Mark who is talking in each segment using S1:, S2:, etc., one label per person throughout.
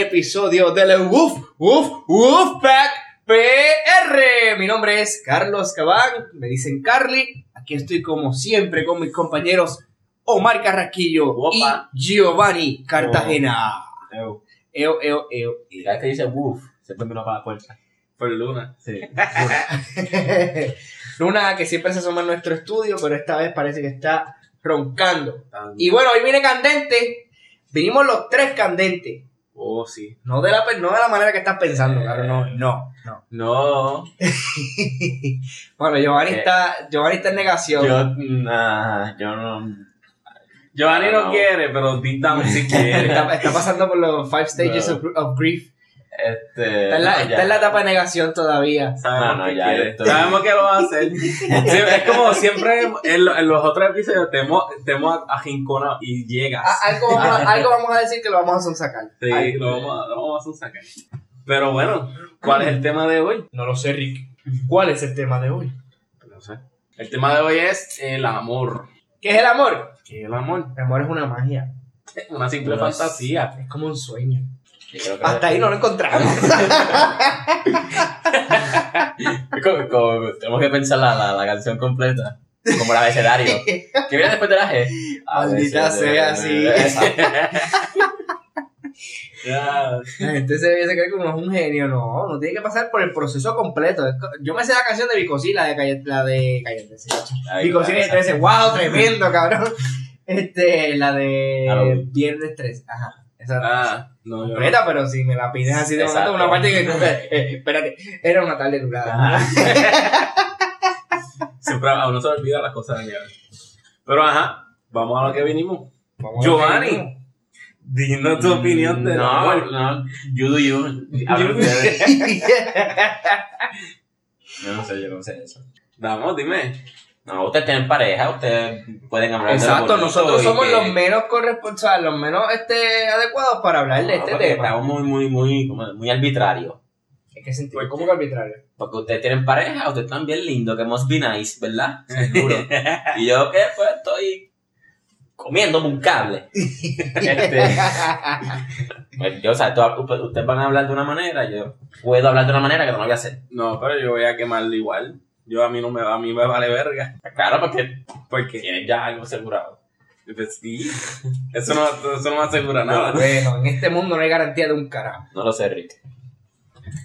S1: episodio del Woof Woof Woof Pack PR. Mi nombre es Carlos Cabán, me dicen Carly. Aquí estoy como siempre con mis compañeros Omar Carraquillo
S2: Opa.
S1: y Giovanni Cartagena.
S2: Eu.
S1: Eo, eo, eo.
S2: Y cada vez que dice woof, siempre me lo para la puerta.
S3: Por Luna.
S2: Sí.
S1: Luna que siempre se asoma en nuestro estudio, pero esta vez parece que está roncando. Y bueno, hoy viene candente. Vinimos los tres candentes.
S3: Oh, sí.
S1: No de la, pe- no de la manera que estás pensando, claro, no, no, no.
S3: No.
S1: Bueno, Giovanni
S2: Eh,
S1: está, Giovanni está en negación.
S2: Yo, nah, yo no.
S3: Giovanni no,
S2: No.
S3: quiere, pero deep down sí quiere.
S1: Está, está pasando por los five stages
S2: No.
S1: of, of grief.
S2: Este.
S1: Está en, la,
S2: no,
S1: está
S2: ya.
S1: en la etapa de negación todavía.
S3: Sabemos
S2: No, no,
S3: que
S2: ya, estoy-
S3: Sabemos que lo va a hacer. Es como siempre en, lo- en los otros episodios te hemos, te hemos ajinconado y llegas.
S1: A- algo, vamos a, algo vamos a decir que lo vamos a sacar.
S3: sí, lo vamos, a- lo vamos a hacer un sacar. Pero bueno, ¿cuál es el tema de hoy?
S1: No lo sé, Rick. ¿Cuál es el tema de hoy?
S3: No sé. El tema de hoy es el amor.
S1: ¿Qué es el amor?
S3: ¿Qué es el amor?
S1: El amor es una magia.
S3: Una simple
S2: Pero es-
S3: fantasía.
S1: Es como un sueño. Hasta ahí no lo encontramos.
S2: Como- como- tenemos que pensar la, la, la canción completa. Como el abecedario. ¿Qué viene después de la G?
S1: Maldita sea, sí.
S2: Exacto.
S3: Ya.
S1: La gente se debe creer que uno es un genio. No, no tiene que pasar por el proceso completo. Yo me sé la canción de Vicosí, la de Calle, la de Calle 13.
S2: Ay,
S1: Vicosí de
S2: exacto.
S1: 13, wow, tremendo, cabrón. Este, la de. Viernes 13. Ajá. Esa
S3: Ah, no, yo
S1: completa, pero si me la pides así de momento,
S2: Exacto.
S1: una parte que. eh, eh, espérate, era una tarde nublada.
S3: Siempre a uno se olvida las cosas de nieve. Pero ajá, vamos a lo que vinimos.
S1: Vamos.
S3: Giovanni, dinos tu opinión de
S2: No, no, you do you. Yo no sé, yo no sé eso.
S3: Vamos, dime.
S2: No, ustedes tienen pareja, ustedes pueden hablar de
S1: Exacto, nosotros somos
S2: que-
S1: los menos corresponsables, los menos este, adecuados para hablar de
S2: No,
S1: este
S2: porque
S1: tema.
S2: Estamos muy, muy, muy, como muy arbitrarios.
S1: ¿En qué sentido?
S3: ¿Por
S1: ¿Cómo que arbitrario?
S2: Porque ustedes tienen pareja, ustedes están bien lindos, que must be nice, ¿verdad? Seguro. y yo que pues estoy comiéndome un cable. Este, pues, yo, o sea, ustedes van a hablar de una manera, yo puedo hablar de una manera que no lo voy a hacer.
S3: No, pero yo voy a quemarlo igual. Yo a mí no me va, a mí me vale verga.
S2: Claro, porque
S3: Porque,
S2: tienes ya algo asegurado.
S3: pues sí, eso no, eso no me asegura nada.
S1: Bueno, en este mundo no hay garantía de un carajo.
S2: No lo sé, Rick.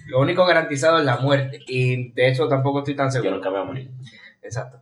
S1: Lo único garantizado es la muerte. Y de eso tampoco estoy tan
S2: Yo
S1: seguro.
S2: nunca me voy a morir.
S1: Exacto.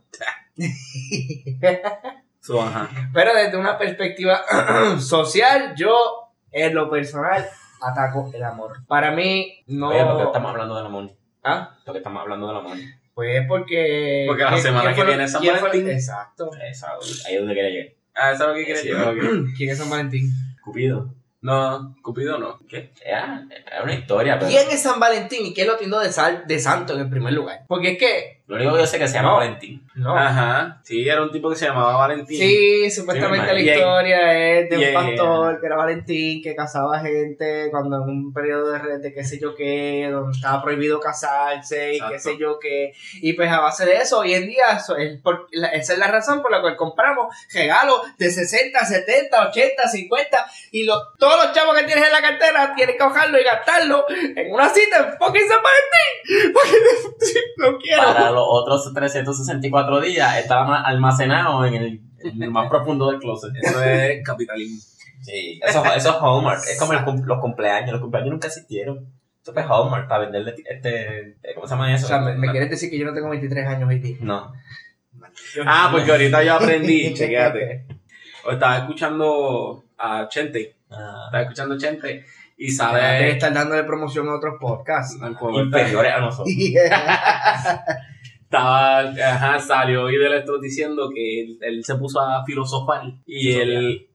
S3: So, ajá.
S1: Pero desde una perspectiva social, yo en lo personal ataco el amor. Para mí, no.
S2: Oye, porque estamos hablando del amor.
S1: ¿Ah?
S2: Porque estamos hablando del amor.
S1: Pues porque.
S3: Porque la
S1: ¿quién-
S3: semana
S1: quién
S3: que viene es San Valentín.
S1: Exacto.
S2: Esa, ahí es donde quería llegar.
S3: Ah, ¿sabes lo que decir? Ok.
S1: ¿Quién es San Valentín?
S2: Cupido.
S3: No, Cupido no. ¿Qué?
S2: Era, era una historia, pero.
S1: ¿Quién es San Valentín y quién lo tildó de, sal, de santo en el primer lugar? Porque es que.
S2: Lo único que yo sé es que se llama
S1: No.
S2: Valentín.
S1: No.
S3: Ajá. Sí, era un tipo que se llamaba Valentín.
S1: Sí, supuestamente
S2: Sí,
S1: la historia es de un pastor que era Valentín, que casaba gente cuando en un periodo de, de qué sé yo qué, donde estaba prohibido casarse y qué
S3: Exacto.
S1: sé yo qué. Y pues a base de eso, hoy en día, eso es por- la- esa es la razón por la cual compramos regalos de 60, 70, 80, 50 y los, todos los chavos que tienes en la cartera tienes que cogerlo y gastarlo en una cita en fucking San Valentín. Porque no quiero.
S2: Para los otros 364 días estaba almacenado en el, en el más profundo del closet.
S3: Eso es capitalismo.
S2: Sí, eso, eso es Hallmark. Es como el los cumpleaños. Los cumpleaños nunca existieron. Eso fue Hallmark para venderle este. ¿Cómo se llama eso?
S1: O sea, me, me quieres decir que yo no tengo 23 años día.
S2: No.
S3: Ah, porque ahorita yo aprendí, chequéate. Estaba escuchando a Chente.
S2: Ah,
S3: Estaba escuchando a Chente y
S1: Debe
S3: sale.
S1: estar dándole promoción a otros podcasts.
S2: inferiores a nosotros.
S3: Estaba, ajá, salió hoy del esto diciendo que él, él se puso a filosofar y él.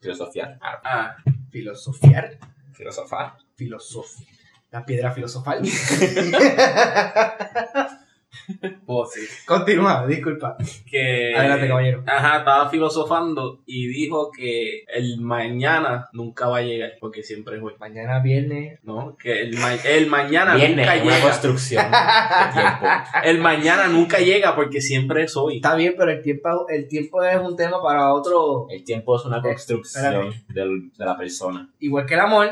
S2: Filosofía. Ah,
S3: Ah,
S1: Filosofiar.
S2: filosofar.
S1: Filosofía. La piedra filosofal.
S3: pues sí.
S1: Continúa, disculpa.
S3: Que,
S1: Adelante, caballero.
S3: Ajá, estaba filosofando y dijo que el mañana nunca va a llegar porque siempre es hoy.
S1: Mañana viernes.
S3: ¿No? Que el, ma- el mañana
S2: Viene
S3: nunca
S2: una
S3: llega.
S2: construcción de tiempo.
S3: El mañana nunca llega porque siempre es hoy.
S1: Está bien, pero el tiempo, el tiempo es un tema para otro.
S2: El tiempo es una construcción
S1: Espérate.
S2: del- de la persona.
S1: Igual que el amor,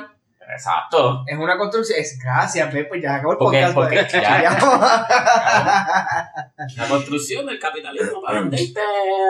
S2: Exacto.
S1: Es una construcción. Es, gracias, ve, pues ya acabó el
S2: Porque-
S1: podcast.
S2: porque
S1: pues.
S2: ya-
S1: Ya.
S2: La construcción del capitalismo para venderte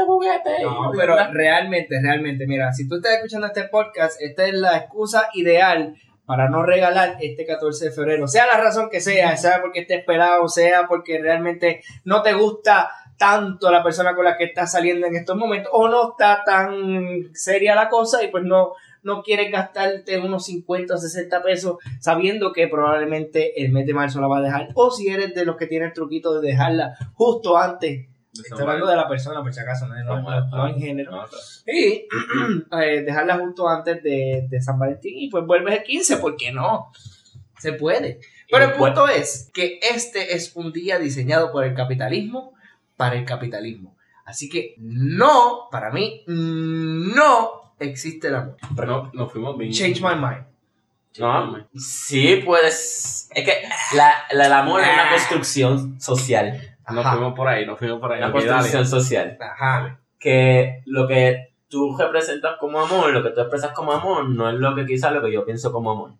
S2: juguetes.
S1: No, pero realmente, realmente, mira, si tú estás escuchando este podcast, esta es la excusa ideal para no regalar este 14 de febrero. Sea la razón que sea, sea porque estés esperado, sea porque realmente no te gusta tanto la persona con la que estás saliendo en estos momentos, o no está tan seria la cosa y pues no, no quieres gastarte unos 50 o 60 pesos sabiendo que probablemente el mes de marzo la va a dejar, o si eres de los que tienen el truquito de dejarla justo antes Estoy hablando de la persona, por si acaso, no, no, no- no en género. Y eh, dejarla justo antes de, de San Valentín y pues vuelves el 15, ¿por qué no? Se puede. Pero el punto es que este es un día diseñado por el capitalismo para el capitalismo. Así que no, para mí, no existe el amor.
S3: Pero no, nos fuimos bien.
S1: Change my mind.
S2: No, sí, pues. Es que la, la- el amor es una construcción social.
S3: Nos
S1: Ajá.
S3: fuimos por ahí, nos fuimos por ahí.
S2: Una
S3: dale.
S2: construcción social.
S1: Ajá.
S2: Que lo que tú representas como amor, lo que tú expresas como amor, no es lo que quizás lo que yo pienso como amor.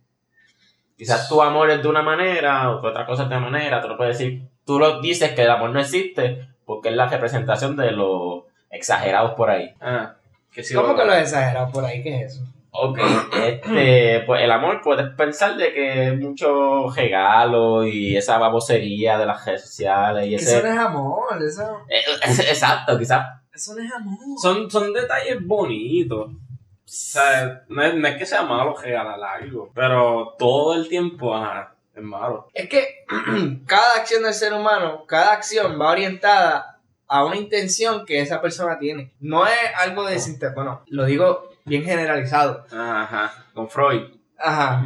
S2: Quizás tu amor es de una manera, o otra cosa es de otra manera, tú lo puedes decir. Tú lo dices que el amor no existe porque es la representación de los exagerados por ahí.
S3: Ah, que
S1: ¿Cómo que lo he exagerado por ahí? ¿Qué es eso?
S2: Ok, este, pues el amor puedes pensar de que es mucho regalo y esa babosería de las redes sociales y ese...
S1: eso no es amor, eso,
S2: Eh, Exacto, quizás.
S1: eso no es amor.
S3: Son, son detalles bonitos. O sea, no es, no es que sea malo regalar algo, pero todo el tiempo, ajá, es malo.
S1: Es que cada acción del ser humano, cada acción va orientada a una intención que esa persona tiene. No es algo desinteresado. Bueno, lo digo bien generalizado.
S3: Ajá, con Freud.
S1: Ajá.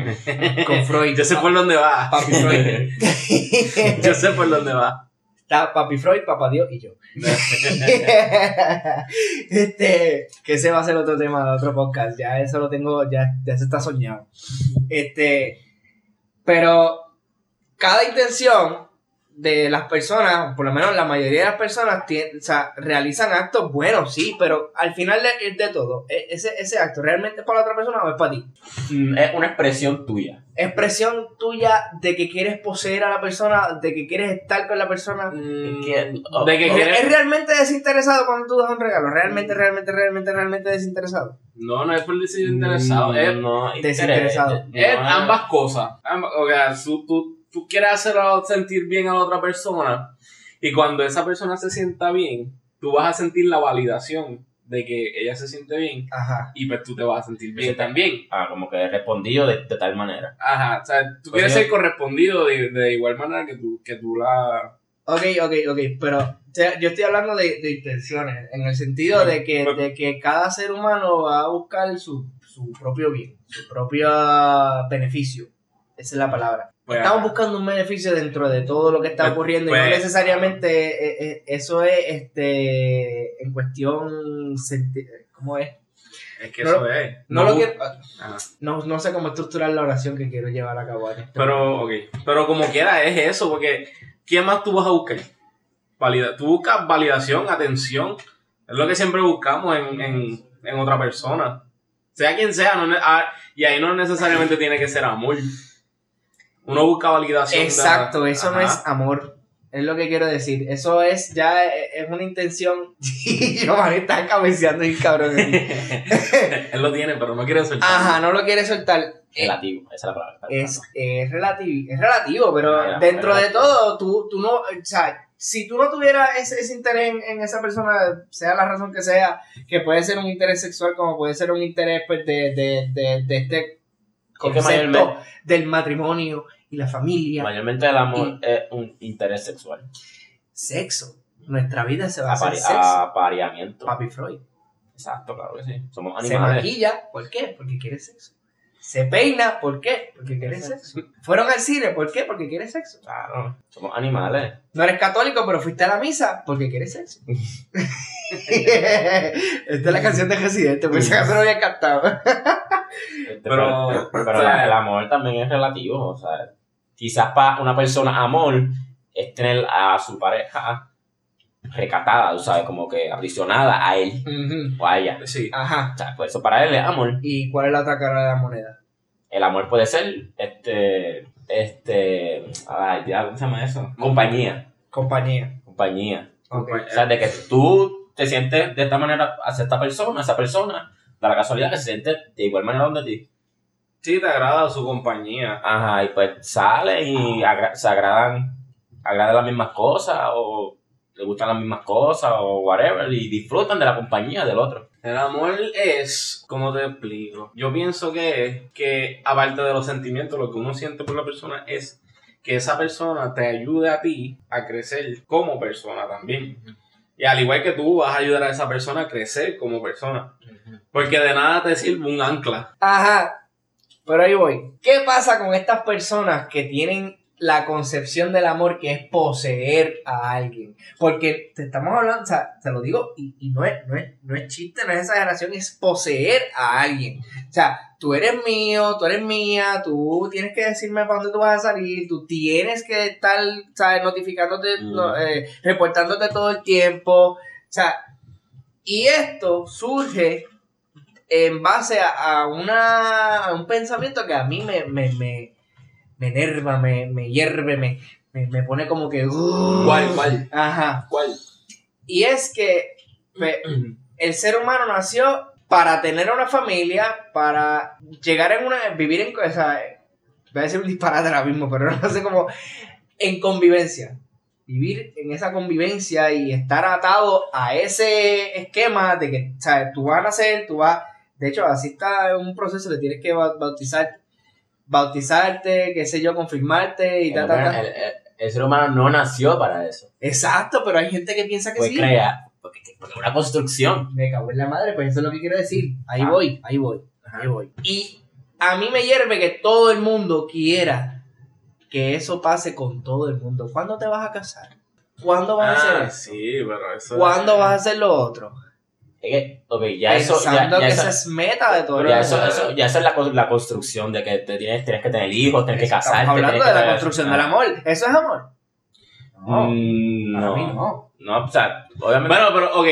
S1: Con Freud.
S3: Yo sé por dónde va.
S1: Papi Freud.
S3: Yo sé por dónde va.
S1: Está Papi Freud, Papá Dios y yo. este, que ese va a ser otro tema de otro podcast. Ya eso lo tengo, ya, ya se está soñado. Este, pero cada intención de las personas, por lo menos la mayoría de las personas, tien- o sea, realizan actos buenos, sí, pero al final de, de todo, e- ese, ese acto realmente es para la otra persona o es para ti.
S2: Mm, Es una expresión tuya.
S1: Expresión tuya de que quieres poseer a la persona, de que quieres estar con la persona.
S2: Que- oh,
S3: de que
S1: ¿Es,
S3: quieres-
S1: es realmente desinteresado cuando tú das un regalo? ¿Realmente, realmente, realmente, realmente desinteresado?
S3: No, no es por decir interesado. Es,
S2: Mm, no,
S1: Desinteresado.
S2: interés,
S3: es
S2: no,
S3: ambas cosas. Ambas- o sea, tú, tú, tú quieres hacerlo sentir bien a la otra persona y cuando esa persona se sienta bien, tú vas a sentir la validación de que ella se siente bien
S1: Ajá.
S3: y pues tú te vas a sentir bien
S2: Sí.
S3: también.
S2: Ah, como que respondido de, de tal manera.
S3: Ajá, o sea, tú
S2: Pues
S3: quieres
S2: yo-
S3: ser correspondido de, de igual manera que tú, que tú la...
S1: Ok, ok, ok, pero o sea, yo estoy hablando de, de intenciones, en el sentido de que, de que cada ser humano va a buscar su, su propio bien, su propio beneficio. Esa es la palabra.
S3: Pues,
S1: Estamos buscando un beneficio dentro de todo lo que está
S3: Pues-
S1: ocurriendo y
S3: pues-
S1: no necesariamente eh, eh, eso es este en cuestión ¿cómo es?
S3: Es que
S1: no
S3: eso es.
S1: No, lo quiero no, no sé cómo estructurar la oración que quiero llevar a cabo en este
S3: Pero, ok. Pero como quiera es eso, porque ¿quién más tú vas a buscar? Valida tú buscas validación, atención. Es lo que siempre buscamos en, en, en otra persona. Sea quien sea, no ne- ah, y ahí no necesariamente tiene que ser amor. Uno busca validación. de-
S1: Exacto, eso no es amor. Es lo que quiero decir. Eso es ya eh, es una intención. Giovanni está cabeceando y cabrón.
S3: Él lo tiene, pero no quiere soltar.
S1: Ajá, no lo quiere soltar.
S2: Relativo, esa es la palabra.
S1: Es, es, relativo, es relativo, pero
S2: Ah,
S1: dentro de todo, tú, tú no, o sea, si tú no tuvieras ese, ese interés en, en esa persona, sea la razón que sea, que puede ser un interés sexual, como puede ser un interés pues, de, de, de, de este concepto del matrimonio y la familia,
S2: Mayormente el amor es un interés sexual.
S1: sexo. Nuestra vida se va a hacer sexo.
S2: apareamiento.
S1: Papi Freud.
S2: Exacto, claro que sí. Somos
S1: Se
S2: animales.
S1: maquilla, ¿por qué? Porque quiere sexo. Se peina, ¿por qué? Porque quiere sexo. Fueron al cine, ¿por qué? Porque quiere sexo.
S2: Claro, somos animales.
S1: No eres católico, pero fuiste a la misa porque quieres sexo. Esta es la canción de Residente, por si acaso no había captado.
S2: Este,
S3: Pero-
S2: pero,
S3: o sea-
S2: el amor también es relativo. O sea, quizás para una persona amor es tener a su pareja recatada, tú sabes, como que aprisionada a él o a ella.
S3: Sí.
S1: Ajá.
S2: O sea, pues eso para él es amor.
S1: ¿Y cuál es la otra cara de la moneda?
S2: el amor puede ser, este, este, ay, ya, ¿cómo se llama eso? Compañía,
S1: Compañía.
S2: compañía. O sea, de que tú te sientes de esta manera hacia esta persona, esa persona, da la casualidad que se siente de igual manera donde ti.
S3: Sí, te agrada su compañía.
S2: Ajá, y pues sale y agra- se agradan, agradan las mismas cosas, o le gustan las mismas cosas, o whatever, y disfrutan de la compañía del otro.
S3: El amor es, como te explico? Yo pienso que es que, aparte de los sentimientos, lo que uno siente por la persona es que esa persona te ayude a ti a crecer como persona también. Y al igual que tú vas a ayudar a esa persona a crecer como persona. Porque de nada te sirve un ancla.
S1: Ajá. Pero ahí voy. ¿Qué pasa con estas personas que tienen la concepción del amor que es poseer a alguien? Porque te estamos hablando, o sea, te lo digo, y, y no, es, no, es, no es chiste, no es exageración, es poseer a alguien. O sea, tú eres mío, tú eres mía, tú tienes que decirme para dónde tú vas a salir, tú tienes que estar, ¿sabes? Notificándote,
S2: Mm.
S1: no, eh, reportándote todo el tiempo. O sea, y esto surge en base a, a una, a un pensamiento que a mí me, me, me, me enerva, me, me hierve, me, me, me pone como que... uh,
S3: ¿Cuál, cuál?
S1: Ajá.
S3: ¿Cuál?
S1: Y es que el ser humano nació para tener una familia, para llegar en una... vivir en... O sea, voy a decir un disparate ahora mismo, pero no sé cómo... En convivencia. Vivir en esa convivencia y estar atado a ese esquema de que, o sea, tú vas a nacer, tú vas... De hecho, así está un proceso que tienes que ba- bautizar, bautizarte, qué sé yo, confirmarte y
S2: El,
S1: ta, ta, ta.
S2: el- el- ser humano no nació para eso.
S1: Exacto, pero hay gente que piensa que
S2: Fue
S1: sí.
S2: crear, porque, porque es una construcción.
S1: Me cago en la madre, pues eso es lo que quiero decir. Ahí
S2: Ah.
S1: voy, ahí voy, ahí voy. Y a mí me hierve que todo el mundo quiera que eso pase con todo el mundo. ¿Cuándo te vas a casar? ¿Cuándo vas a hacer
S3: Ah,
S1: eso?
S3: sí, pero eso...
S1: ¿Cuándo vas a hacer lo otro?
S2: Es que, ok, ya eso, ya, ya
S1: que
S2: eso,
S1: esa es meta de todo
S2: ya eso, eso- ya eso es la, la construcción de que te tienes, tienes que tener hijos, tienes que
S1: Estamos
S2: casarte.
S1: hablando
S2: tienes
S1: de la
S2: tener-
S1: construcción
S2: Ah.
S1: del amor. ¿Eso es amor? No,
S2: Mm,
S1: para
S2: no.
S1: mí no.
S2: No, o sea, obviamente.
S3: Bueno, pero, ok,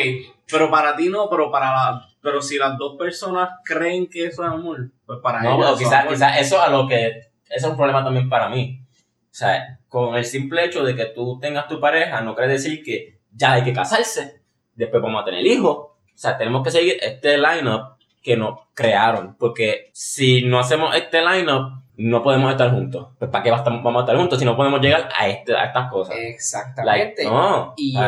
S3: pero para ti no, pero para la... Pero si las dos personas creen que eso es amor, pues para
S2: no,
S3: ellos es
S2: quizás
S3: amor.
S2: quizás eso a lo que. Eso es un problema también para mí. O sea, con el simple hecho de que tú tengas tu pareja, no quiere decir que ya hay que casarse, después vamos a tener hijos. O sea, tenemos que seguir este line-up que nos crearon. Porque si no hacemos este line-up, no podemos estar juntos. Pues ¿para qué vamos a estar juntos si no podemos llegar a, este, a estas cosas?
S1: Exactamente.
S2: Like, no.
S1: Y. O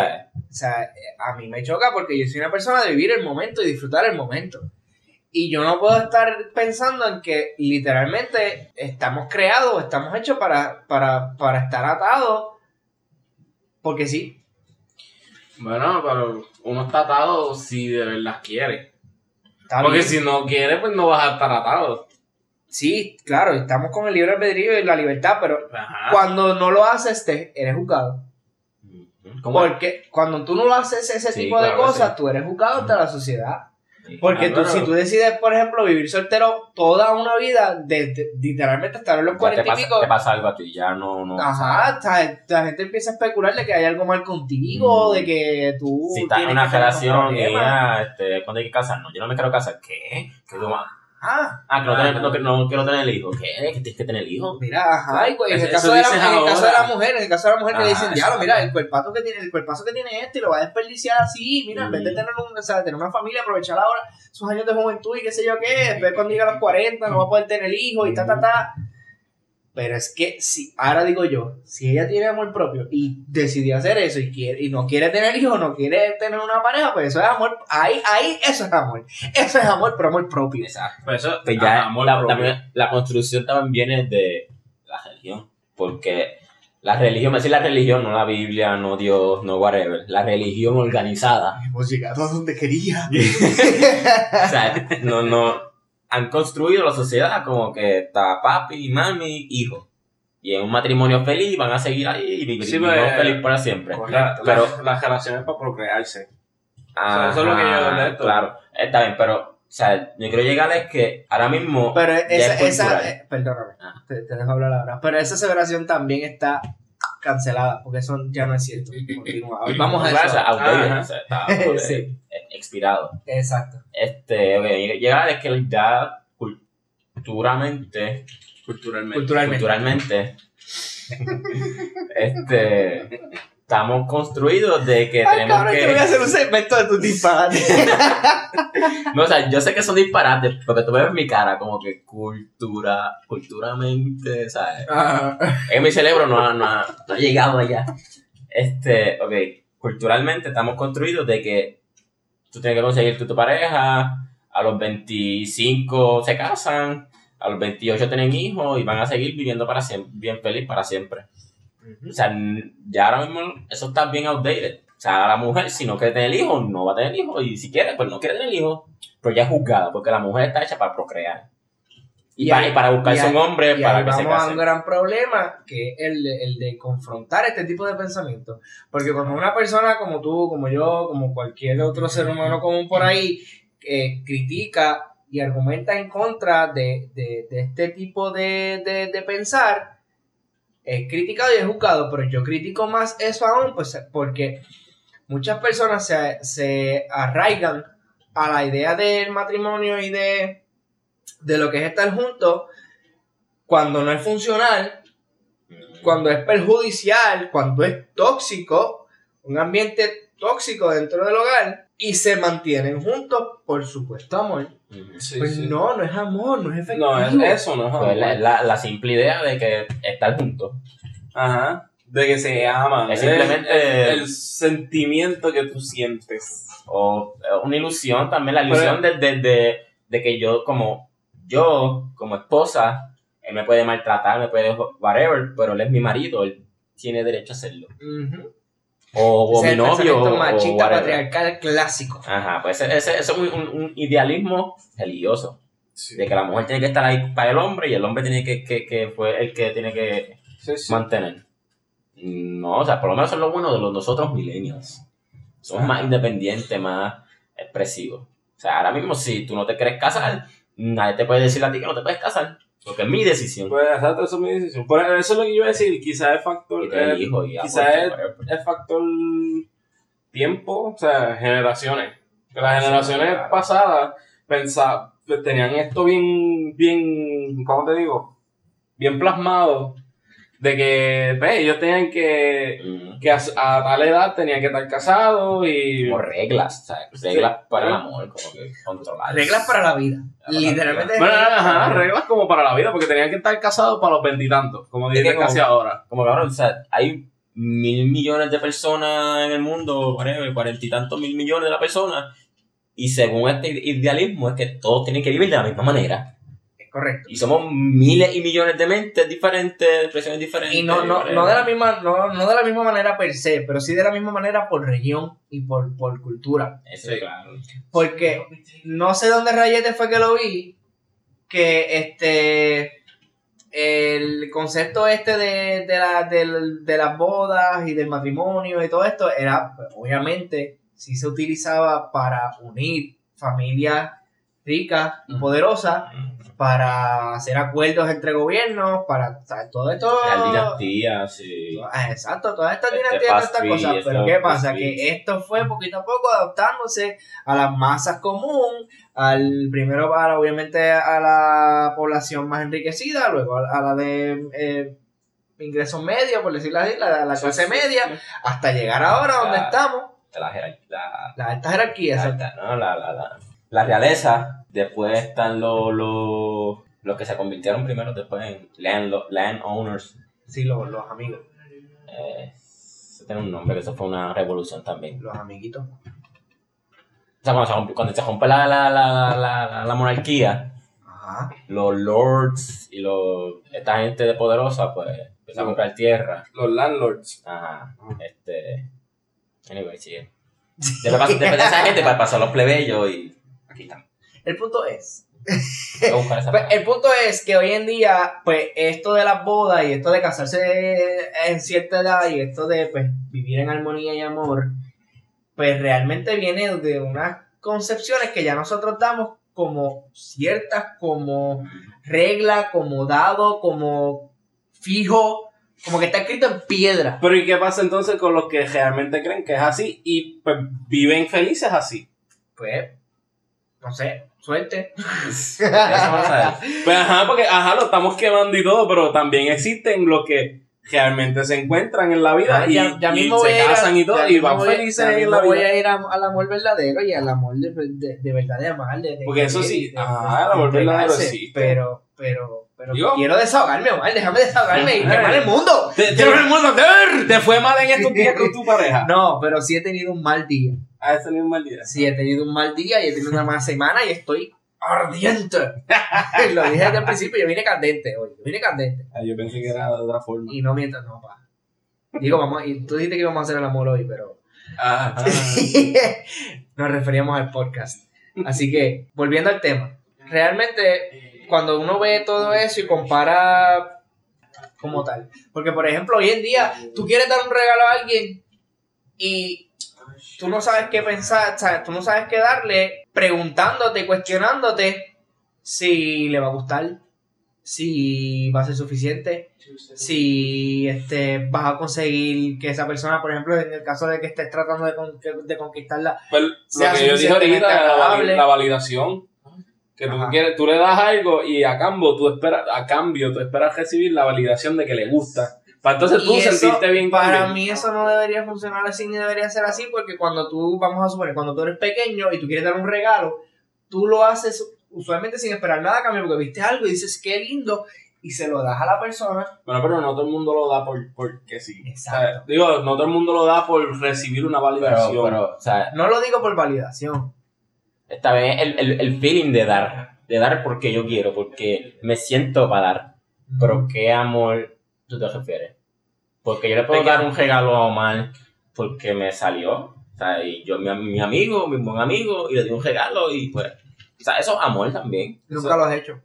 S1: sea, a mí me choca porque yo soy una persona de vivir el momento y disfrutar el momento. Y yo no puedo estar pensando en que literalmente estamos creados, estamos hechos para, para, para estar atados. Porque sí.
S3: Bueno, pero uno está atado si de verdad quiere.
S1: Está
S3: Porque
S1: bien.
S3: si no quiere, pues no vas a estar atado.
S1: Sí, claro, estamos con el libre albedrío y la libertad, pero
S3: Ajá.
S1: cuando no lo haces, te eres juzgado.
S2: ¿Cómo?
S1: Porque cuando tú no lo haces ese
S2: Sí,
S1: tipo de
S2: claro
S1: cosas,
S2: sí.
S1: tú eres juzgado ante la sociedad. Porque tú, si tú decides, por ejemplo, vivir soltero toda una vida, de, de- literalmente estar en los cuarenta y pico,
S2: te pasa algo a ti, ya no. no
S1: ajá, ta- la gente empieza a especular de que hay algo mal contigo,
S2: Mm.
S1: de que tú
S2: si estás en una relación y ya, este, ¿cuándo hay que casarnos? Yo no me quiero casar. ¿Qué? ¿Qué tú vas?
S1: Ah,
S2: Ah, que no,
S3: Ah,
S2: tener-
S3: no.
S2: no, que no quiero tener hijos. ¿Qué? ¿Que tienes que tener hijos?
S1: mira, ajá, y pues, en, el caso de la, en el caso de la mujer, en el caso de la mujer que le
S2: Ah,
S1: dicen,
S2: eso
S1: diablo, mira, el cuerpazo que tiene, el cuerpazo que tiene este y lo va a desperdiciar así, mira, en vez de
S2: Mm.
S1: tener, un, o sea, tener una familia, aprovechar ahora sus años de juventud y qué sé yo qué, después cuando llegue a los 40 no va a poder tener hijos y ta, ta, ta. Pero es que si, ahora digo yo, si ella tiene amor propio y decidió hacer eso y quiere y no quiere tener hijos, no quiere tener una pareja, pues eso es amor, ahí, ahí, eso es amor. Eso es amor, pero amor propio.
S2: Exacto.
S3: Pues eso,
S2: Pues ya
S3: ah, amor
S2: la,
S3: propio.
S2: también- la construcción también viene de la religión. Porque la religión, me decir la religión, no la Biblia, no Dios, no whatever. La religión organizada.
S1: Hemos llegado a donde quería.
S2: o sea, no, no. Han construido la sociedad como que está papi, mami, hijo. Y en un matrimonio feliz van a seguir ahí y vivir
S3: Sí, pues,
S2: feliz para siempre.
S3: La-
S2: Pero-
S3: la- las relaciones para procrearse.
S2: Ajá,
S3: eso es lo que yo de esto.
S2: Claro, está bien, pero, o sea, yo quiero llegar es que ahora mismo.
S1: Pero esa,
S2: es
S1: esa eh, perdóname,
S2: Ah.
S1: te, te dejo hablar ahora. Pero esa aseveración también está cancelada, porque eso ya no es cierto. Continúa. Vamos a
S3: Ajá.
S2: o sea, está
S1: Sí.
S2: expirado.
S1: Exacto.
S2: Este, ok, llegar es que ya cul- culturalmente,
S3: Culturalmente.
S1: Culturalmente.
S2: culturalmente, este, estamos construidos de que
S1: Ay,
S2: tenemos
S1: cabrón,
S2: que...
S1: yo voy a hacer un segmento de tus disparates.
S2: No, o sea, yo sé que son disparates, porque tú ves mi cara como que cultura, culturalmente, ¿sabes?
S1: Ah,
S2: En mi cerebro no, ha- no, ha- no ha llegado allá. Este, ok, culturalmente estamos construidos de que tú tienes que conseguir tu, tu pareja, a los 25 se casan, a los 28 tienen hijos y van a seguir viviendo para siempre, bien feliz para siempre. O sea, ya ahora mismo eso está bien outdated. O sea, la mujer, si no quiere tener hijos, no va a tener hijos. Y si quiere, pues no quiere tener hijos. Pero ya es juzgada, porque la mujer está hecha para procrear. Y,
S1: Y
S2: para,
S1: ahí-
S2: y para buscarse
S1: y ahí-
S2: un hombre
S1: Y
S2: para que se
S1: vamos a un gran problema, que es el de, el de confrontar este tipo de pensamiento. Porque cuando una persona como tú, como yo, como cualquier otro ser humano común por ahí, eh, critica y argumenta en contra de, de- de este tipo de pensar, es criticado y es juzgado, pero yo critico más eso aún, pues porque muchas personas se, se arraigan a la idea del matrimonio y de, de lo que es estar juntos cuando no es funcional, cuando es perjudicial, cuando es tóxico, un ambiente tóxico dentro del hogar y se mantienen juntos por supuesto amor.
S3: Sí,
S1: pues
S3: sí.
S1: no, no es amor, no es efectivo.
S3: No, es eso, no es
S2: Pues la,
S3: amor.
S2: la, la simple idea de que estar juntos.
S3: Ajá. De que se ama.
S2: Es simplemente-
S3: el, el sentimiento que tú sientes.
S2: O una ilusión también, la ilusión de, de, de, de que yo como, yo como esposa, él me puede maltratar, me puede whatever, pero él es mi marido, él tiene derecho a hacerlo.
S1: Ujú.
S2: O, o mi
S1: el
S2: novio. o- o
S1: machista
S2: whatever.
S1: patriarcal clásico.
S2: Ajá, pues ese, es un, un- un idealismo religioso.
S3: Sí.
S2: De que la mujer tiene que estar ahí para el hombre y el hombre tiene que, que, que fue el que tiene que
S3: Sí, sí.
S2: mantener. No, o sea, por lo menos es lo bueno de los nosotros millennials. Somos más independientes, más expresivos. O sea, ahora mismo si tú no te quieres casar, nadie te puede decir a ti que no te puedes casar. Porque es mi decisión.
S3: Pues exacto, eso es mi decisión. Por eso es lo que yo iba a decir. Quizás el factor. Eh, quizás
S2: aborto,
S3: es-
S2: whatever.
S3: el factor tiempo, o sea, generaciones. Que las generaciones
S2: claro.
S3: pasadas pensa- pues, tenían esto bien, bien, ¿cómo te digo? Bien plasmado. De que, ve, ellos tenían que,
S2: Mm.
S3: que a, a tal edad tenían que estar casados y...
S2: Como reglas, ¿sabes? Reglas para el amor, como que controlar.
S1: Reglas para la vida.
S2: Para la
S1: Literalmente.
S3: Bueno,
S1: la
S3: ajá,
S1: vida.
S3: reglas como para la vida, porque tenían que estar casados para los veintitantos, como
S2: Es
S3: dice
S2: que como-
S3: casi ahora.
S2: Como cabrón, o sea, hay mil millones de personas en el mundo, cuarenta y tantos mil millones de la persona. Y según este idealismo es que todos tienen que vivir de la misma manera.
S1: Correcto.
S2: Y somos miles y millones de mentes diferentes, de expresiones diferentes.
S1: Y no, no, no de la misma, no, no de la misma manera per se, pero sí de la misma manera por región y por, por cultura.
S2: Eso,
S3: Sí.
S2: claro.
S1: Porque no sé dónde rayete fue que lo vi, que este el concepto este de, de, la, del- de las bodas y del matrimonio y todo esto era, pues, obviamente, sí se utilizaba para unir familias ricas y
S3: Ujú.
S1: poderosas, para hacer acuerdos entre gobiernos, para todo esto.
S2: Las dinastías, sí.
S1: Ah, Exacto, todas estas
S2: Este
S1: dinastías, todas estas cosas. Pero ¿qué pasa?
S2: pastry.
S1: Que esto fue poquito a poco adaptándose a las masas común, al primero para obviamente a la población más enriquecida, luego a, a la de eh, ingresos medios, por decirlo así, la, la clase
S3: sí,
S1: media,
S3: sí.
S1: hasta llegar ahora donde
S2: Ah.
S1: estamos,
S2: La, la, la,
S1: exacto.
S2: ¿no? la, la, la, la realeza, después están los, los, los que se convirtieron primero después en land, landowners.
S1: Sí, los, los amigos,
S2: Eh, tiene un nombre, que eso fue una revolución también.
S1: los amiguitos.
S2: O sea, cuando se rompe, cuando se rompe la, la, la, la, la monarquía,
S1: Ajá.
S2: los lords y los, esta gente de poderosa, pues, empieza a comprar tierra.
S3: Los landlords.
S2: Ajá. Este. Anyway, sí. Después, después de esa gente, pues, pasó a los plebeyos y. Aquí están.
S1: El punto es, Pues, el punto es que hoy en día, pues, esto de las bodas y esto de casarse en cierta edad y esto de pues, vivir en armonía y amor, pues realmente viene de unas concepciones que ya nosotros damos como ciertas, como regla, como dado, como fijo, como que está escrito en piedra.
S3: Pero ¿y qué pasa entonces con los que realmente creen que es así y pues viven felices así?
S1: Pues no sé, suerte.
S2: Eso vamos a ver.
S3: Pues ajá, porque ajá, lo estamos quemando y todo, pero también existen los que realmente se encuentran en la vida
S1: Ah,
S3: y,
S1: ya- ya
S3: y
S1: mismo
S3: se
S1: a a-
S3: casan y todo y van felices
S1: ya
S3: en la
S1: voy
S3: vida.
S1: a ir a- al amor verdadero y al amor de, de, de verdad de amar. de-
S3: Porque eso sí,
S1: de-
S3: el amor
S1: de
S3: verdadero existe.
S1: Pero, pero, pero
S3: Digo-
S1: quiero desahogarme, Omar, déjame desahogarme y quemar el mundo.
S3: Te, te-
S1: el mundo arder.
S3: ¿Te fue mal en estos días con tu pareja?
S1: No, pero sí he tenido un mal día.
S3: ¿Has tenido un mal día?
S1: Sí, he tenido un mal día y he tenido una mala semana y estoy ardiente. Lo dije desde el principio, yo vine candente hoy. Yo vine candente.
S3: Ah, yo pensé que era de otra forma.
S1: Y no mientras, no, pa. Digo, vamos, y tú dijiste que íbamos a hacer el amor hoy, pero
S3: Ah, ah.
S1: nos referíamos al podcast. Así que, volviendo al tema, realmente cuando uno ve todo eso y compara como tal, porque por ejemplo, hoy en día tú quieres dar un regalo a alguien y tú no sabes qué pensar, o sea, tú no sabes qué darle, preguntándote, cuestionándote si le va a gustar, si va a ser suficiente, si este, vas a conseguir que esa persona, por ejemplo, en el caso de que estés tratando de, con- de conquistarla,
S3: Pues,
S1: sea
S3: lo que yo dije ahorita, la, la validación. Que tú, quieres, tú le das algo y a cambio tú esperas, a cambio tú esperas recibir la validación de que le gusta. Para entonces tú sentirte bien
S1: Para
S3: también.
S1: mí eso no debería funcionar así ni debería ser así porque cuando tú, vamos a suponer, cuando tú eres pequeño y tú quieres dar un regalo, tú lo haces usualmente sin esperar nada a cambio porque viste algo y dices qué lindo y se lo das a la persona.
S3: Bueno, pero no todo el mundo lo da por porque sí.
S1: Exacto.
S3: O sea, digo, no todo el mundo lo da por recibir una
S2: Pero,
S3: validación.
S2: pero, o sea,
S1: No lo digo por validación.
S2: Esta vez el, el, el feeling de dar, de dar porque yo quiero, porque me siento para dar. Pero ¿qué amor tú te refieres? Porque yo le puedo dar un regalo a Omar porque me salió. O sea, y yo, mi, mi amigo, mi buen amigo, y le di un regalo y pues. O sea, eso es amor también.
S1: Nunca
S2: Eso-
S1: lo has hecho.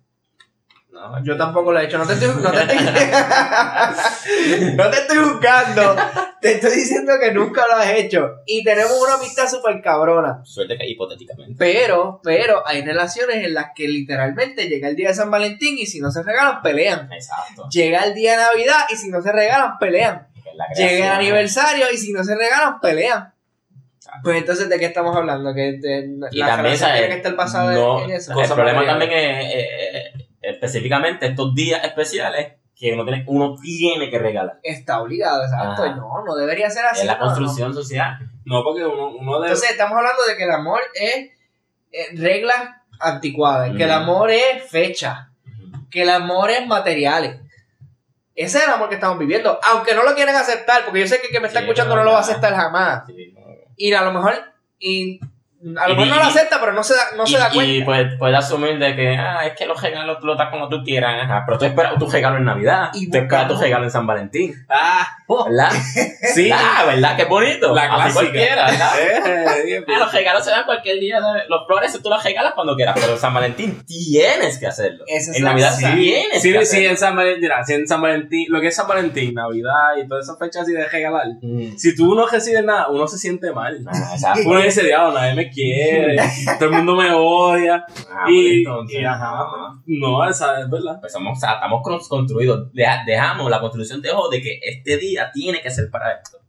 S2: No,
S1: Yo tampoco lo he hecho. No te estoy, no te estoy, no te estoy buscando. Te estoy diciendo que nunca lo has hecho. Y tenemos una amistad súper cabrona.
S2: Suerte que hipotéticamente.
S1: Pero, pero hay relaciones en las que literalmente llega el día de San Valentín y si no se regalan, pelean.
S2: Exacto.
S1: Llega el día de Navidad y si no se regalan, pelean. Llega el aniversario y si no se regalan, pelean. Pues entonces, ¿de qué estamos hablando? Que de,
S2: Y
S1: la que estar basada
S2: No,
S1: en eso.
S2: el problema también es eh, eh, específicamente estos días especiales que uno tiene, uno tiene que regalar.
S1: Está obligado, exacto.
S2: Ajá.
S1: No, no debería ser así.
S2: es la
S1: no, no.
S2: construcción social.
S3: No, porque uno, uno debe.
S1: Entonces, estamos hablando de que el amor es eh, reglas anticuadas, que el amor es fecha, que el amor es materiales. Ese es el amor que estamos viviendo, aunque no lo quieren aceptar, porque yo sé que el que me está
S2: Sí,
S1: escuchando
S2: es
S1: no lo va a aceptar jamás.
S2: Sí.
S1: Y a lo mejor, y, a lo mejor no lo acepta, pero no se da, no
S2: y,
S1: se da
S2: y
S1: cuenta.
S2: puedes puede asumir de que, ah, es que los regalos tú los das como tú quieras, ajá, pero tú esperas tu regalo en Navidad,
S1: Y
S2: tú esperas tu regalo en San Valentín,
S3: Ah,
S2: ¿verdad?
S3: sí.
S2: Ah, ¿verdad? Qué bonito.
S3: La
S2: Así
S3: clásica.
S2: cualquiera, ¿verdad?
S3: Eh,
S2: Ah, los regalos se dan cualquier día. de- Los flores tú las regalas cuando quieras, pero en San Valentín tienes que hacerlo.
S1: Esa es
S2: en
S1: la
S2: Navidad
S1: cosa.
S2: tienes
S3: Sí,
S2: que
S3: sí,
S2: hacerlo.
S3: en San Valentín, mira, si en San Valentín, lo que es San Valentín, Navidad y todas esas fechas así de regalar,
S2: Mm.
S3: si tú no recibes nada, uno se siente mal.
S2: Ah.
S3: Uno dice, diablo, nadie me quiere, todo el mundo me odia.
S2: Ah,
S3: y,
S2: pues entonces,
S3: y, ajá,
S2: no.
S3: no, esa es verdad.
S2: Pues somos, o sea, estamos con- construidos. Deja- dejamos, la construcción dejó de que este día tiene que ser para esto.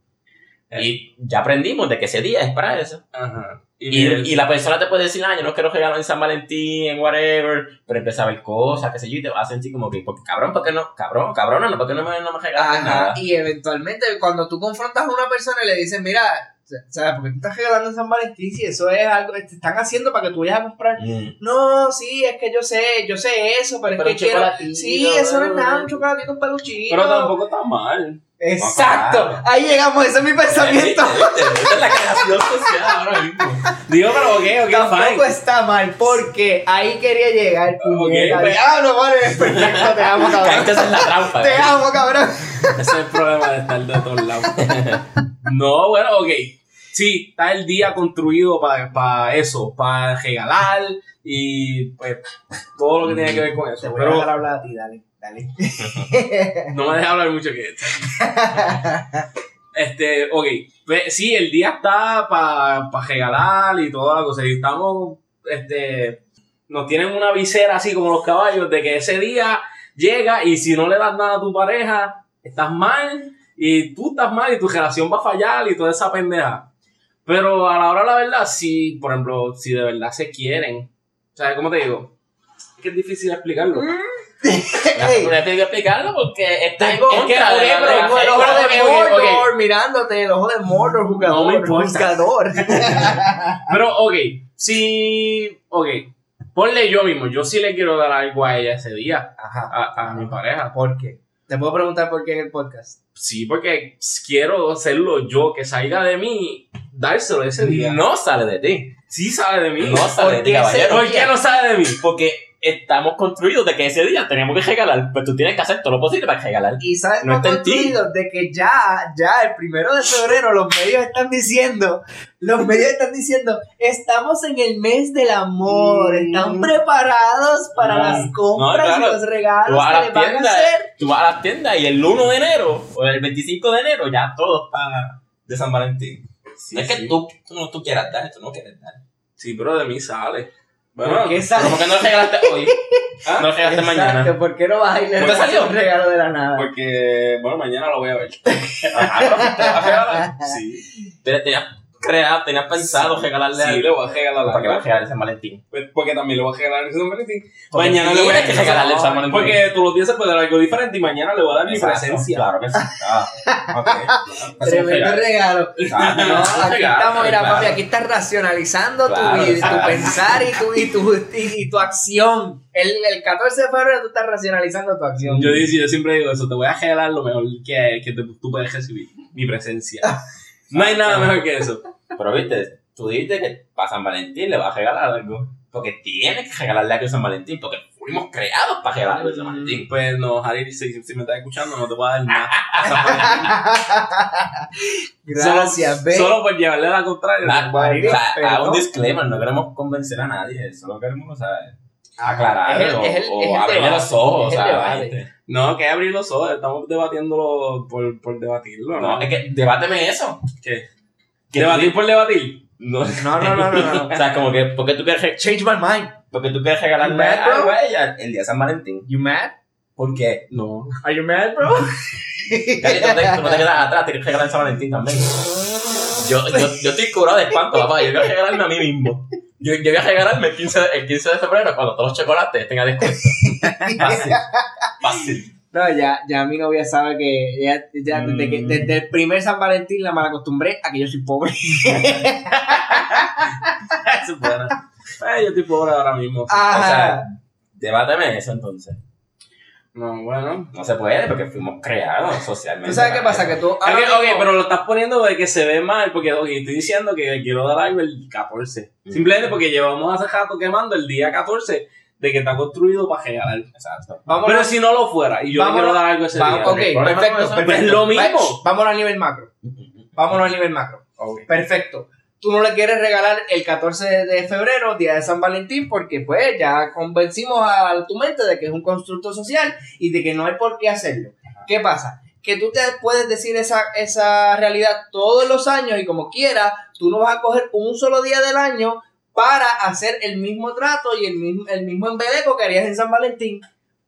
S2: Y ya aprendimos de que ese día es para eso.
S3: Ajá.
S2: Y,
S3: el-
S2: y la persona te puede decir, ah, yo no quiero regalar en San Valentín, en whatever, pero empieza a ver cosas, qué sé yo, y te va a sentir como que, cabrón, ¿por qué no? Cabrón, cabrón, no, ¿por qué no me, no me regalaste
S1: Ajá,
S2: nada?
S1: y eventualmente cuando tú confrontas a una persona y le dices, mira, ¿sabes? Porque tú estás regalando en San Valentín si eso es algo que te están haciendo para que tú vayas a comprar.
S2: Mm.
S1: No, sí, es que yo sé, yo sé eso, pero,
S2: Pero
S1: es que quiero... Sí, eso no es nada,
S2: eh.
S1: un chocolatito, un peluchito.
S3: pero tampoco está mal.
S1: Exacto,
S2: No,
S1: ahí llegamos, ese es mi pensamiento.
S2: Esa es la creación social ahora mismo.
S3: Digo, pero ok, ok,
S1: Tampoco
S3: fine.
S1: está mal, porque ahí quería llegar. puñeta.
S3: pues.
S1: Diablo, vale, perfecto, te amo, cabrón.
S2: Caíste en la trampa.
S1: Te amo, cabrón.
S3: Ese es el problema de estar de todos lados. No, bueno, ok. Sí, está el día construido para eso, para regalar y pues todo lo que tiene que ver con
S1: Te
S3: eso.
S1: voy a dejar hablar a ti, dale, dale.
S3: no me deja hablar mucho que esto. Este, ok. Pues, sí, el día está para regalar y toda la cosa. Y estamos, este, nos tienen una visera así como los caballos de que ese día llega y si no le das nada a tu pareja, estás mal y tú estás mal y tu relación va a fallar y toda esa pendeja. Pero a la hora de la verdad, si, por ejemplo, si de verdad se quieren O sea, ¿cómo te digo? Es que es difícil explicarlo.
S1: Ey,
S2: No tienes que explicarlo porque está en
S1: Tengo,
S2: contra de la
S1: tengo el ojo de. Mordor mirándote, el ojo de Mordor, jugador,
S3: No me importa.
S1: juzgador.
S3: Pero, ok, si. Ok, ponle yo mismo. Yo sí le quiero dar algo a ella ese día,
S1: Ajá.
S3: a, a mi pareja.
S1: ¿Por qué? ¿Te puedo preguntar por qué en el podcast?
S3: Sí, porque quiero hacerlo yo, que salga de mí, dárselo ese día.
S2: No sale de ti.
S3: Sí sale de mí.
S2: No sale de
S1: ¿Por
S2: ti, caballero.
S3: ¿Por qué no sale de mí?
S2: Porque estamos construidos de que ese día teníamos que regalar, pero tú tienes que hacer todo lo posible para regalar.
S1: Y sabes
S2: No está en ti.
S1: construido de que ya, ya el primero de febrero los medios están diciendo, los medios están diciendo, estamos en el mes del amor,
S3: Mm.
S1: están preparados para
S2: Mm.
S1: las compras
S2: No, claro.
S1: y los regalos
S2: Tú vas a
S1: que les van a hacer.
S2: tú vas a las tiendas y el 1 de enero o el 25 de enero ya todo está de San Valentín.
S3: Sí,
S2: no es que
S3: sí.
S2: tú, tú, no, tú quieras dar, tú no quieres dar.
S3: Sí, pero de mí sale.
S1: ¿Por
S3: Bueno,
S1: qué
S2: Pero
S1: sale?
S2: ¿por qué no lo regalaste hoy?
S3: ¿Ah?
S2: No lo regalaste
S1: Exacto,
S2: mañana.
S1: ¿por qué no vas a ir a
S2: ¿Por qué
S1: un regalo de la nada?
S3: porque, bueno, mañana lo voy a ver.
S2: Ajá, vas a regalar.
S3: Sí.
S2: Tenías creado, tenías pensado regalarle
S3: Sí,
S2: algo.
S3: le voy a regalar
S2: ¿Para qué vas a
S3: algo.
S2: regalar San Valentín?
S3: Pues, Porque también le voy a regalar ese San Valentín.
S2: Porque
S3: mañana le voy a
S2: tienes que regalarle el San Valentín.
S3: Porque todos los días se puede dar algo diferente y mañana le voy a dar mi
S2: Exacto,
S3: presencia.
S2: Claro que sí. Ah, ok.
S1: Tremendo
S2: regal.
S1: regalo.
S2: Claro,
S1: No, aquí
S2: regal,
S1: estamos, mira,
S2: claro.
S1: papi, aquí estás racionalizando tu,
S2: Claro,
S1: y- tu
S2: claro.
S1: pensar y tu, y, tu, y, y tu acción. El, el 14 de febrero tú estás racionalizando tu acción.
S3: Yo, digo- yo siempre digo eso, te voy a regalar lo mejor que, que te- tú puedes recibir, mi presencia. No hay nada mejor que eso.
S2: Pero viste, tú dijiste que para San Valentín le vas a regalar algo. Porque tienes que regalarle algo a San Valentín. Porque fuimos creados para regalar algo a San Valentín.
S3: Pues no, Harry, si, si me estás escuchando, no te voy a dar nada. a San Valentín.
S1: Gracias,
S3: solo, solo por llevarle la contraria. Voy a
S2: o sea, un disclaimer, no queremos convencer a nadie, solo queremos, ¿sabes? Aclarar
S1: Es el-
S2: o,
S1: es el-
S2: o
S1: debate,
S2: los ojos.
S3: No, que abrir los ojos, estamos debatiéndolo por, por debatirlo, ¿no?
S2: No, es que debáteme eso.
S3: ¿Qué? ¿Debatir por debatir?
S2: No,
S1: No, no, no, no,
S2: o sea, como que, ¿por qué tú quieres, re-
S1: Change my mind.
S2: por qué tú quieres regalarle
S1: You mad,
S2: algo a ella el día de San Valentín?
S1: You mad?
S2: ¿Por qué?
S3: No.
S1: Are you mad, bro?
S2: Cali, tú no te, tú no te quedas atrás, tienes que regalar San Valentín también. Yo, yo, yo estoy curado de espanto, papá. Yo voy a regalarme a mí mismo. Yo, yo voy a regalarme el 15, de- el 15 de febrero cuando todos los chocolates tengan descuento. Fácil. Fácil.
S1: No, ya, ya mi novia sabe que ya, ya desde, que,
S2: Mm.
S1: desde el primer San Valentín la malacostumbré a que yo soy pobre.
S3: Eso es bueno. Eh, yo estoy pobre ahora mismo.
S1: Ajá.
S2: O sea, debáteme eso entonces.
S3: No, bueno.
S2: No se puede porque fuimos creados socialmente.
S1: ¿Tú sabes qué pasa? Que tú...
S3: Ok,
S1: mismo-
S3: pero lo estás poniendo de que se ve mal, porque ok, estoy diciendo que quiero dar algo el 14.
S2: Mm.
S3: Simplemente porque llevamos hace rato quemando el día 14 de que está construido para regalar.
S2: Exacto.
S3: Pero si no lo fuera y yo le quiero dar algo ese
S1: Va-
S3: día.
S1: ok, perfecto,
S2: eso es
S1: perfecto.
S3: lo mismo.
S1: Vámonos a nivel macro. Vámonos a nivel macro. Perfecto. Tú no le quieres regalar el 14 de febrero, día de San Valentín, porque pues ya convencimos a tu mente de que es un constructo social y de que no hay por qué hacerlo. ¿Qué pasa? Que tú te puedes decir esa, esa realidad todos los años y como quieras, tú no vas a coger un solo día del año para hacer el mismo trato y el mismo, el mismo embeleco que harías en San Valentín.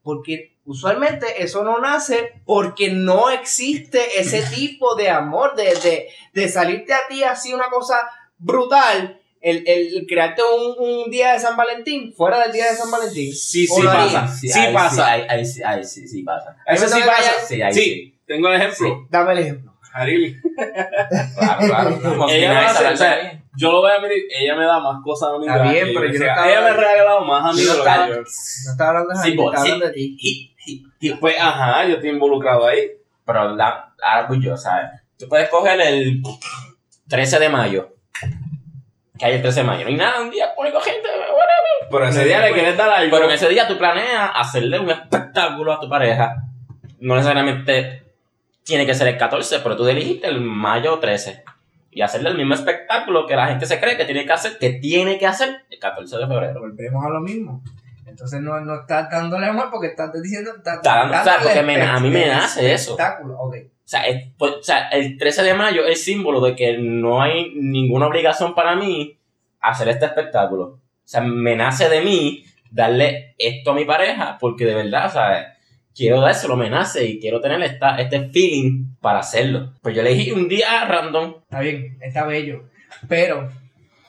S1: Porque usualmente eso no nace porque no existe ese tipo de amor, de, de, de salirte a ti así una cosa brutal, el, el crearte un, un día de San Valentín fuera del día de San Valentín.
S3: Sí,
S1: ¿O
S3: sí pasa.
S1: harías?
S3: Sí
S2: ahí
S3: pasa.
S2: Sí, ahí, ahí sí, ahí sí, sí pasa.
S3: Eso sí pasa.
S2: Sí, ahí
S3: Sí,
S2: sí.
S3: tengo el ejemplo.
S1: Dame el ejemplo.
S3: Harili.
S2: Claro, claro. Vamos,
S3: Ella hace-
S2: la-
S3: o sea, Yo lo voy a medir, ella me da más cosas a mí.
S1: Está bien, pero yo no estaba-
S3: Ella me ha regalado más a mí
S1: no
S3: lo que
S1: estaba-
S3: yo.
S1: No estaba hablando de
S2: Sí,
S1: Jaime,
S2: vos,
S1: estaba
S2: sí.
S1: hablando de ti.
S2: Y- y-
S3: Y pues, ajá, yo estoy involucrado ahí.
S2: Pero la, ahora voy yo, ¿sabes? Tú puedes coger el 13 de mayo. Que hay el 13 de mayo. No hay nada, un día público, gente, whatever.
S3: Pero ese día le quieres dar algo.
S2: Pero en ese día tú planeas hacerle un espectáculo a tu pareja. No necesariamente tiene que ser el 14, pero tú elegiste el mayo 13. Y hacerle el mismo espectáculo que la gente se cree que tiene que hacer, que tiene que hacer el 14 de febrero.
S1: Volvemos a lo mismo. Entonces no, no estás dándole amor porque estás diciendo. Estás,
S2: Está dando- o sea, porque me- a mí me nace eso.
S1: Espectáculo, ok.
S2: O sea, es- pues, o sea, el 13 de mayo es símbolo de que no hay ninguna obligación para mí hacer este espectáculo. O sea, me nace de mí darle esto a mi pareja porque de verdad, o sea, quiero dárselo, me nace y quiero tener esta, este feeling para hacerlo. Pues yo elegí un día random.
S1: Está bien, está bello. Pero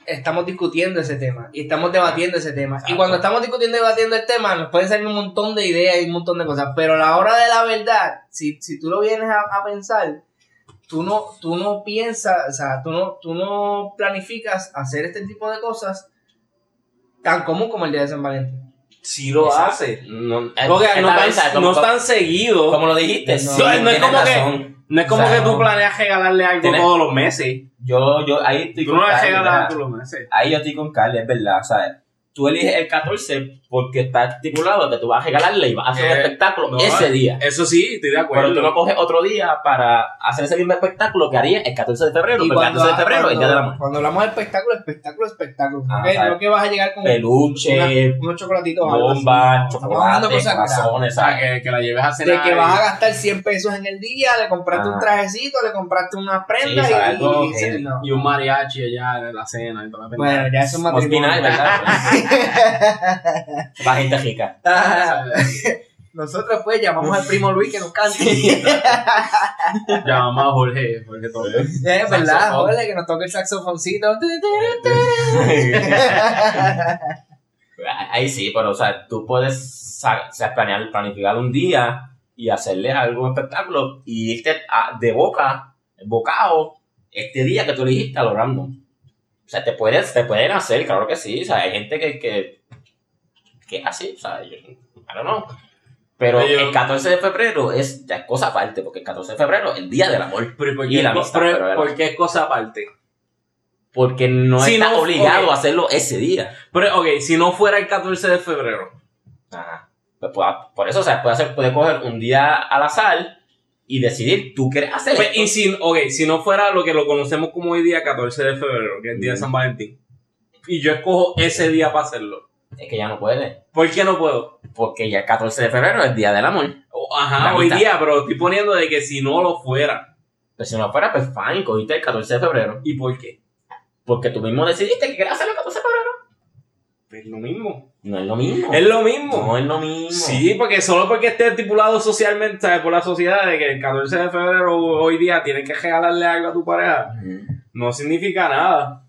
S1: estamos discutiendo ese tema y estamos debatiendo ese tema. Y
S2: Exacto.
S1: cuando estamos discutiendo y debatiendo el tema, nos pueden salir un montón de ideas y un montón de cosas. Pero a la hora de la verdad, si, si tú lo vienes a, a pensar, tú no, tú no piensas, o sea, tú no, tú no planificas hacer este tipo de cosas tan común como el día de San Valentín.
S3: Sí lo
S2: Exacto.
S3: hace.
S2: No,
S3: Porque
S2: esta
S3: no, tan,
S2: como-
S3: no es tan seguido.
S2: Como lo dijiste,
S1: No,
S2: sí,
S3: no es como que- no es como
S2: o sea,
S3: que tú
S2: no.
S3: planeas regalarle algo
S2: Tienes-
S3: todos los meses.
S2: Yo, yo, ahí estoy
S3: Tú
S2: con
S3: no regalas
S2: ¿verdad?
S3: todos los meses.
S2: Ahí yo estoy con Carly, es verdad, ¿sabes? Tú eliges el 14 porque está estipulado que tú vas a regalarle y vas a hacer un
S3: Eh,
S2: espectáculo
S3: no,
S2: ese día.
S3: Eso sí, estoy de acuerdo.
S2: Pero tú no coges otro día para hacer ese mismo espectáculo que haría el 14 de febrero, porque el 14 de febrero el día
S1: cuando hablamos de espectáculo, espectáculo, espectáculo.
S2: Ah,
S1: no que vas a llegar con
S2: Peluche,
S1: una- unos chocolatitos
S2: bombas,
S1: No, estamos hablando de
S2: chocolate,
S1: cosas grandes.
S2: corazones,
S3: O sea,
S2: ¿sabes?
S3: que, que la lleves a
S1: de
S3: cenar.
S1: que
S3: y-
S1: vas a gastar 100 pesos en el día, le compraste
S2: Ah.
S1: un trajecito, le compraste unas prendas
S2: Sí,
S1: y.
S2: Algo
S1: y- no.
S3: Y un mariachi allá en la cena y toda la
S1: Bueno, ya eso es matrimonio.
S2: Hospital, ¿verdad? Gente rica.
S1: Ah, Nosotros pues llamamos al primo Luis que nos cante.
S3: Llamamos a Jorge, Jorge Torres.
S1: es verdad,
S2: Saxofón.
S1: joder, que nos toque el saxofoncito.
S2: Ahí sí, pero o sea, tú puedes o sea, planear, planificar un día y hacerle algún espectáculo y irte a- de boca, bocado, este día que tú elegiste a lo random. O sea, te, puedes, te pueden hacer, claro que sí. O sea, hay gente que, que, que así, o sea, yo, I don't know. Pero
S3: Oye,
S2: el 14 de febrero es, ya es cosa aparte, porque el 14 de febrero es el día del amor.
S3: Pero, ¿por
S2: Y
S3: qué,
S2: la amistad,
S3: pero-
S2: pero
S3: ¿por qué es cosa aparte?
S2: Porque no
S3: Si
S2: está
S3: no,
S2: obligado
S3: ok.
S2: a hacerlo ese día.
S3: Pero, ok, si no fuera el 14 de febrero.
S2: Ajá. Pues, pues, por eso, o sea, puede, hacer, puede coger un día al azar y decidir, tú quieres hacer
S3: Pues,
S2: esto?
S3: y si, ok, si no fuera lo que lo conocemos como hoy día, 14 de febrero, que es el día de. San Valentín, y yo escojo ese día para hacerlo,
S2: Es que ya no puede.
S3: ¿por qué no puedo?
S2: Porque ya el 14 de febrero es el día del amor.
S3: O-
S2: La
S3: Ajá, hoy día, pero estoy poniendo de que si no lo fuera.
S2: Pues si no fuera, pues fine, cogiste el 14 de febrero.
S3: ¿Y por qué?
S2: Porque tú mismo decidiste que querías hacerlo el 14 de febrero.
S3: Es lo mismo.
S2: No es lo mismo.
S3: Es lo mismo.
S2: No es lo mismo.
S3: Sí, porque solo porque esté estipulado socialmente, ¿sabes? Por la sociedad de que el 14 de febrero hoy día tienes que regalarle algo a tu pareja, no significa nada.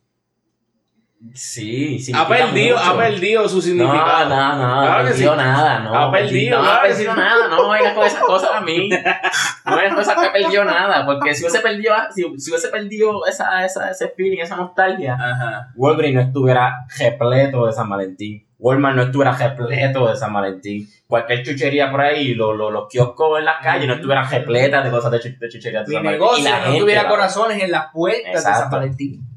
S2: Sí,
S3: Ha perdido,
S2: mucho.
S3: ha perdido su
S2: No,
S3: significado.
S2: no, no,
S3: Claro
S2: ha perdido nada, no.
S3: Ha perdido,
S2: No, ha perdido nada, no vengas con esas cosas a mí. No vengas con esas que perdió nada, porque si hubiese perdido, si, si hubiese perdido esa, esa, ese feeling, esa nostalgia,
S3: Ajá.
S2: Wolverine no estuviera repleto de San Valentín. Walmart no estuviera repleto de San Valentín. Cualquier chuchería por ahí, lo- lo- los kioscos en las calles no estuvieran repletas de cosas de, chu- de chucherías de
S1: Mi
S2: San Valentín.
S1: negocio
S2: Y la
S1: no
S2: gente
S1: tuviera corazones en las puertas de San
S2: Exacto.
S1: Valentín.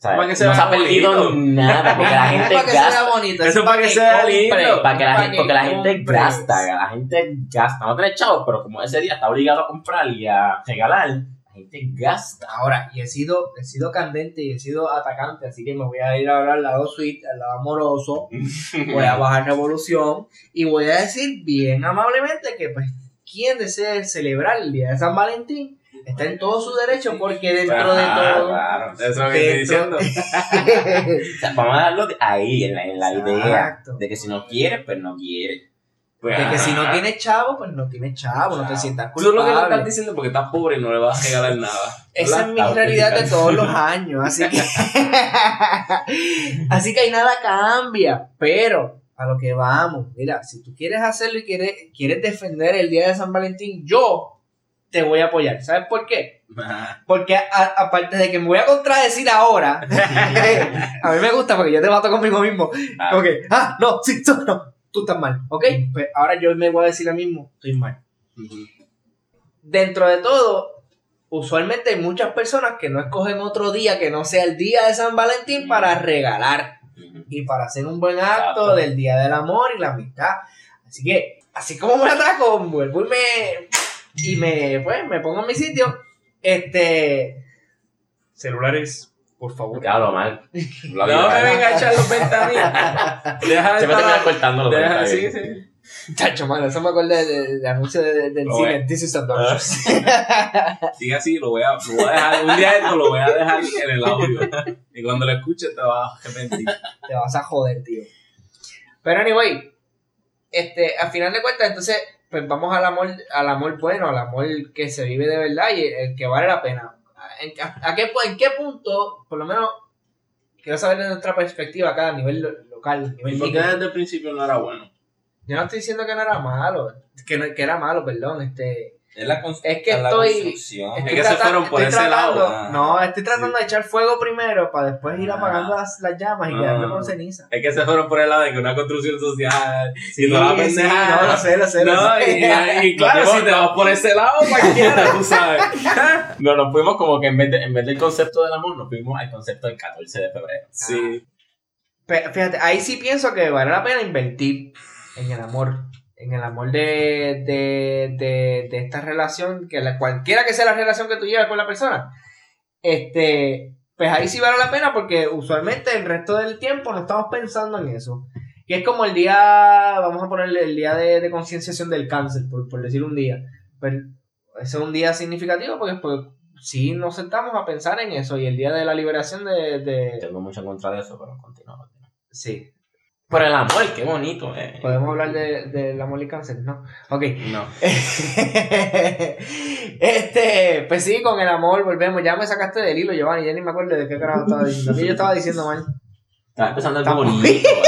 S2: Sea, no se ha perdido nada, porque la gente
S1: para que
S2: gasta.
S1: sea bonito.
S3: Eso para que sea lindo.
S2: Para que la gente, porque la gente gasta, la gente gasta. No tiene chavos, pero como ese día está obligado a comprar y a regalar, la gente gasta.
S1: Ahora, y he sido, he sido candente y he sido atacante, así que me voy a ir a hablar al lado sweet, al lado amoroso, voy a bajar revolución y voy a decir bien amablemente que pues quien desee celebrar el día de San Valentín está en todo su derecho porque dentro de todo
S2: claro.
S3: Eso es lo que estoy diciendo.
S2: O sea, vamos a darlo ahí, en la, en la idea de que si no quiere, pues no quiere.
S3: Pues,
S1: de que si no tienes chavo, pues no tienes chavo, no te sientas
S3: Tú lo que le estás
S1: culpable.
S3: diciendo porque estás pobre y no le vas a regalar nada.
S1: Esa es mi realidad de todos los años, así que así que ahí nada cambia, pero a lo que vamos, mira, si tú quieres hacerlo y quieres, quieres defender el día de San Valentín, yo te voy a apoyar, ¿sabes por qué?
S3: Ajá.
S1: Porque aparte de que me voy a contradecir ahora, a mí me gusta porque yo te bato conmigo mismo,
S2: Ah.
S1: como que, ah, no, sí, tú, no, tú estás mal, ¿ok? Pues ahora yo me voy a decir a mí mismo, estoy mal dentro de todo, usualmente hay muchas personas que no escogen otro día que no sea el día de San Valentín para regalar y para hacer un buen acto
S2: Exacto.
S1: del Día del Amor y la Amistad. Así que, así como me ataco, vuelvo y me, y me, pues, me pongo en mi sitio. Este, celulares, por favor.
S2: Hablo mal. Lo
S3: No me venga a echar los ventanillas. Deja de
S2: Se me termina cortando los
S3: Deja,
S2: detalles.
S3: sí, sí.
S1: Chacho, mano, eso me acuerda del anuncio de- de- del cine. This is a Dodgers.
S3: Sigue así, lo voy, a, lo voy a dejar. Un día esto lo voy a dejar en el audio. Y cuando lo escuches te vas a arrepentir.
S1: te vas a joder, tío. Pero anyway, este, al final de cuentas, entonces, pues vamos al amor, al amor bueno, al amor que se vive de verdad y el que vale la pena. ¿En, a, a qué, en qué punto, por lo menos, quiero saber de nuestra perspectiva acá a nivel lo- local, nivel
S3: ¿Y por qué desde el principio no era bueno?
S1: Yo no estoy diciendo que no era malo, que, no- que era malo, perdón, este...
S2: Es, la
S1: Es que
S2: la
S1: estoy-
S2: construcción.
S3: Es
S1: Estoy
S3: que se fueron por ese lado,
S1: tratando-
S2: ah.
S1: No, estoy tratando de echar fuego primero para después ir
S2: Ah.
S1: apagando las, las llamas y
S3: Ah.
S1: quedarme con ceniza.
S3: Es que se fueron por el lado de que una construcción social
S1: Sí,
S3: y toda la pendeja.
S1: no, lo sé, lo sé, lo
S3: No,
S1: sé.
S3: y, y claro, si te vas por ese lado, cualquiera, tú sabes.
S2: No, nos fuimos como que en vez, de, en vez del concepto del amor, nos fuimos al concepto del 14 de febrero.
S3: Sí.
S1: Pe- Fíjate, ahí sí pienso que vale la pena invertir en el amor. En el amor de, de, de, de esta relación, que la, cualquiera que sea la relación que tú llevas con la persona, este, pues ahí sí vale la pena porque usualmente el resto del tiempo no estamos pensando en eso. Y es como el día, vamos a ponerle el día de, de concienciación del cáncer, por, por decir un día. Pero ese es un día significativo porque pues, sí nos sentamos a pensar en eso y el día de la liberación de... de
S2: Tengo mucho en contra de eso, pero continúa.
S1: sí,
S2: Pero el amor, qué bonito, eh.
S1: Podemos hablar de, del amor y cáncer, ¿no? Ok.
S3: No.
S1: este, pues sí, con el amor volvemos. Ya me sacaste del hilo, Giovanni. Ya ni me acuerdo de qué carajo estaba diciendo. ¿Qué yo estaba diciendo mal?
S2: Estaba empezando algo bonito.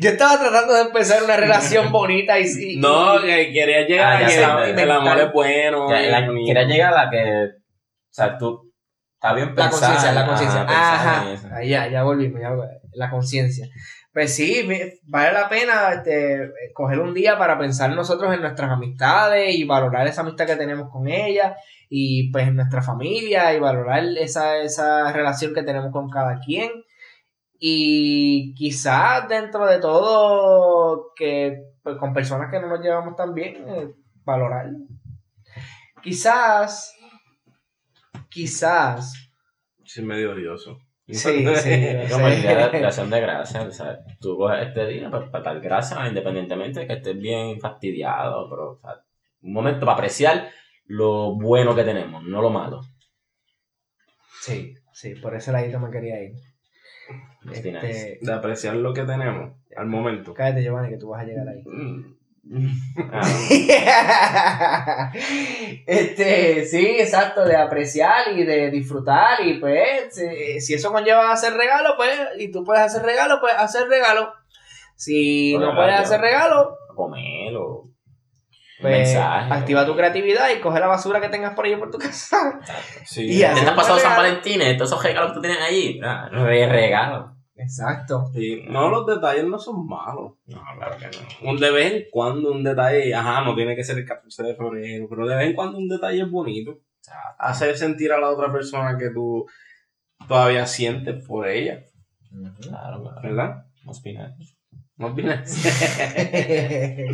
S1: Yo estaba tratando de empezar una relación bonita y sí.
S3: No, que quería llegar
S2: Ah,
S3: a que el, amor es bueno.
S2: Que la- quería llegar a la que. O sea, tú. Está bien
S1: La
S2: pensar.
S1: conciencia, la conciencia.
S2: ajá,
S1: ya, ya volvimos, ya, la conciencia. Pues sí, vale la pena este, coger un día para pensar nosotros en nuestras amistades y valorar esa amistad que tenemos con ella y pues en nuestra familia y valorar esa, esa relación que tenemos con cada quien. Y quizás dentro de todo, que pues, con personas que no nos llevamos tan bien, eh, valorar. Quizás, quizás
S3: Sí, medio odioso.
S1: Sí, sí.
S2: Es como el día de la acción de gracias. O sea, tú coges este día para, para dar gracias, independientemente de que estés bien fastidiado, pero, o sea, un momento para apreciar lo bueno que tenemos, no lo malo.
S1: Sí, sí, por ese ladito me quería ir. Este,
S3: De apreciar lo que tenemos al momento.
S1: cállate, Giovanni, que tú vas a llegar ahí.
S3: Mm.
S2: Ah,
S1: este, sí, exacto, de apreciar y de disfrutar. Y pues, si, si eso conlleva hacer regalo, pues, y tú puedes hacer regalo, pues hacer regalo. Si no puedes hacer regalo,
S2: comer o
S1: pues
S2: mensaje.
S1: activa tu creatividad y coge la basura que tengas por ahí por tu casa.
S3: Sí.
S1: Y así-
S2: ¿Te has pasado San. Valentín? Todos esos regalos que tú tienes allí. Ah, re regalo.
S1: Exacto.
S3: Sí. No, los detalles no son malos.
S2: No, claro que no.
S3: Un de vez en cuando un detalle, ajá, no tiene que ser el 14 de febrero, pero de vez en cuando un detalle es bonito. Hacer sentir a la otra persona que tú todavía sientes por ella,
S2: Claro, claro.
S3: ¿verdad?
S2: Be nice.
S3: Más bien.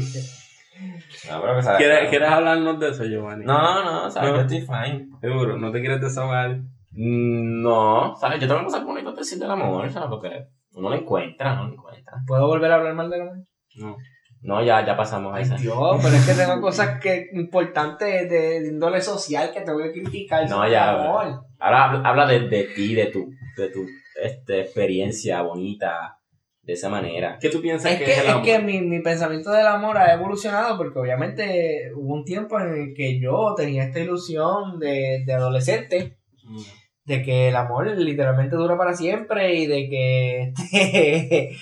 S2: No, pero que sabes.
S3: ¿Quieres, ¿Quieres hablarnos de eso, Giovanni?
S2: No, no, sabes
S3: No.
S2: que estoy fine.
S3: Seguro, no te quieres desahogar.
S2: Mm, No, sabes, yo tengo cosas bonitas de decir del amor, ¿sabes? Porque uno lo encuentra, no lo encuentra.
S1: ¿Puedo volver a hablar mal del amor?
S3: No.
S2: No, ya, ya pasamos a esa.
S1: Dios, pero es que tengo cosas que importantes de, de índole social que tengo que criticar.
S2: No, ya,
S1: amor.
S2: Ahora habla, habla de, de ti, de tu, de tu este, experiencia bonita, de esa manera.
S3: ¿Qué tú piensas
S1: Es
S3: que,
S1: que,
S3: es el
S1: es que mi, mi pensamiento del amor ha evolucionado porque obviamente hubo un tiempo en el que yo tenía esta ilusión de, de adolescente
S3: Mm.
S1: De que el amor literalmente dura para siempre y de que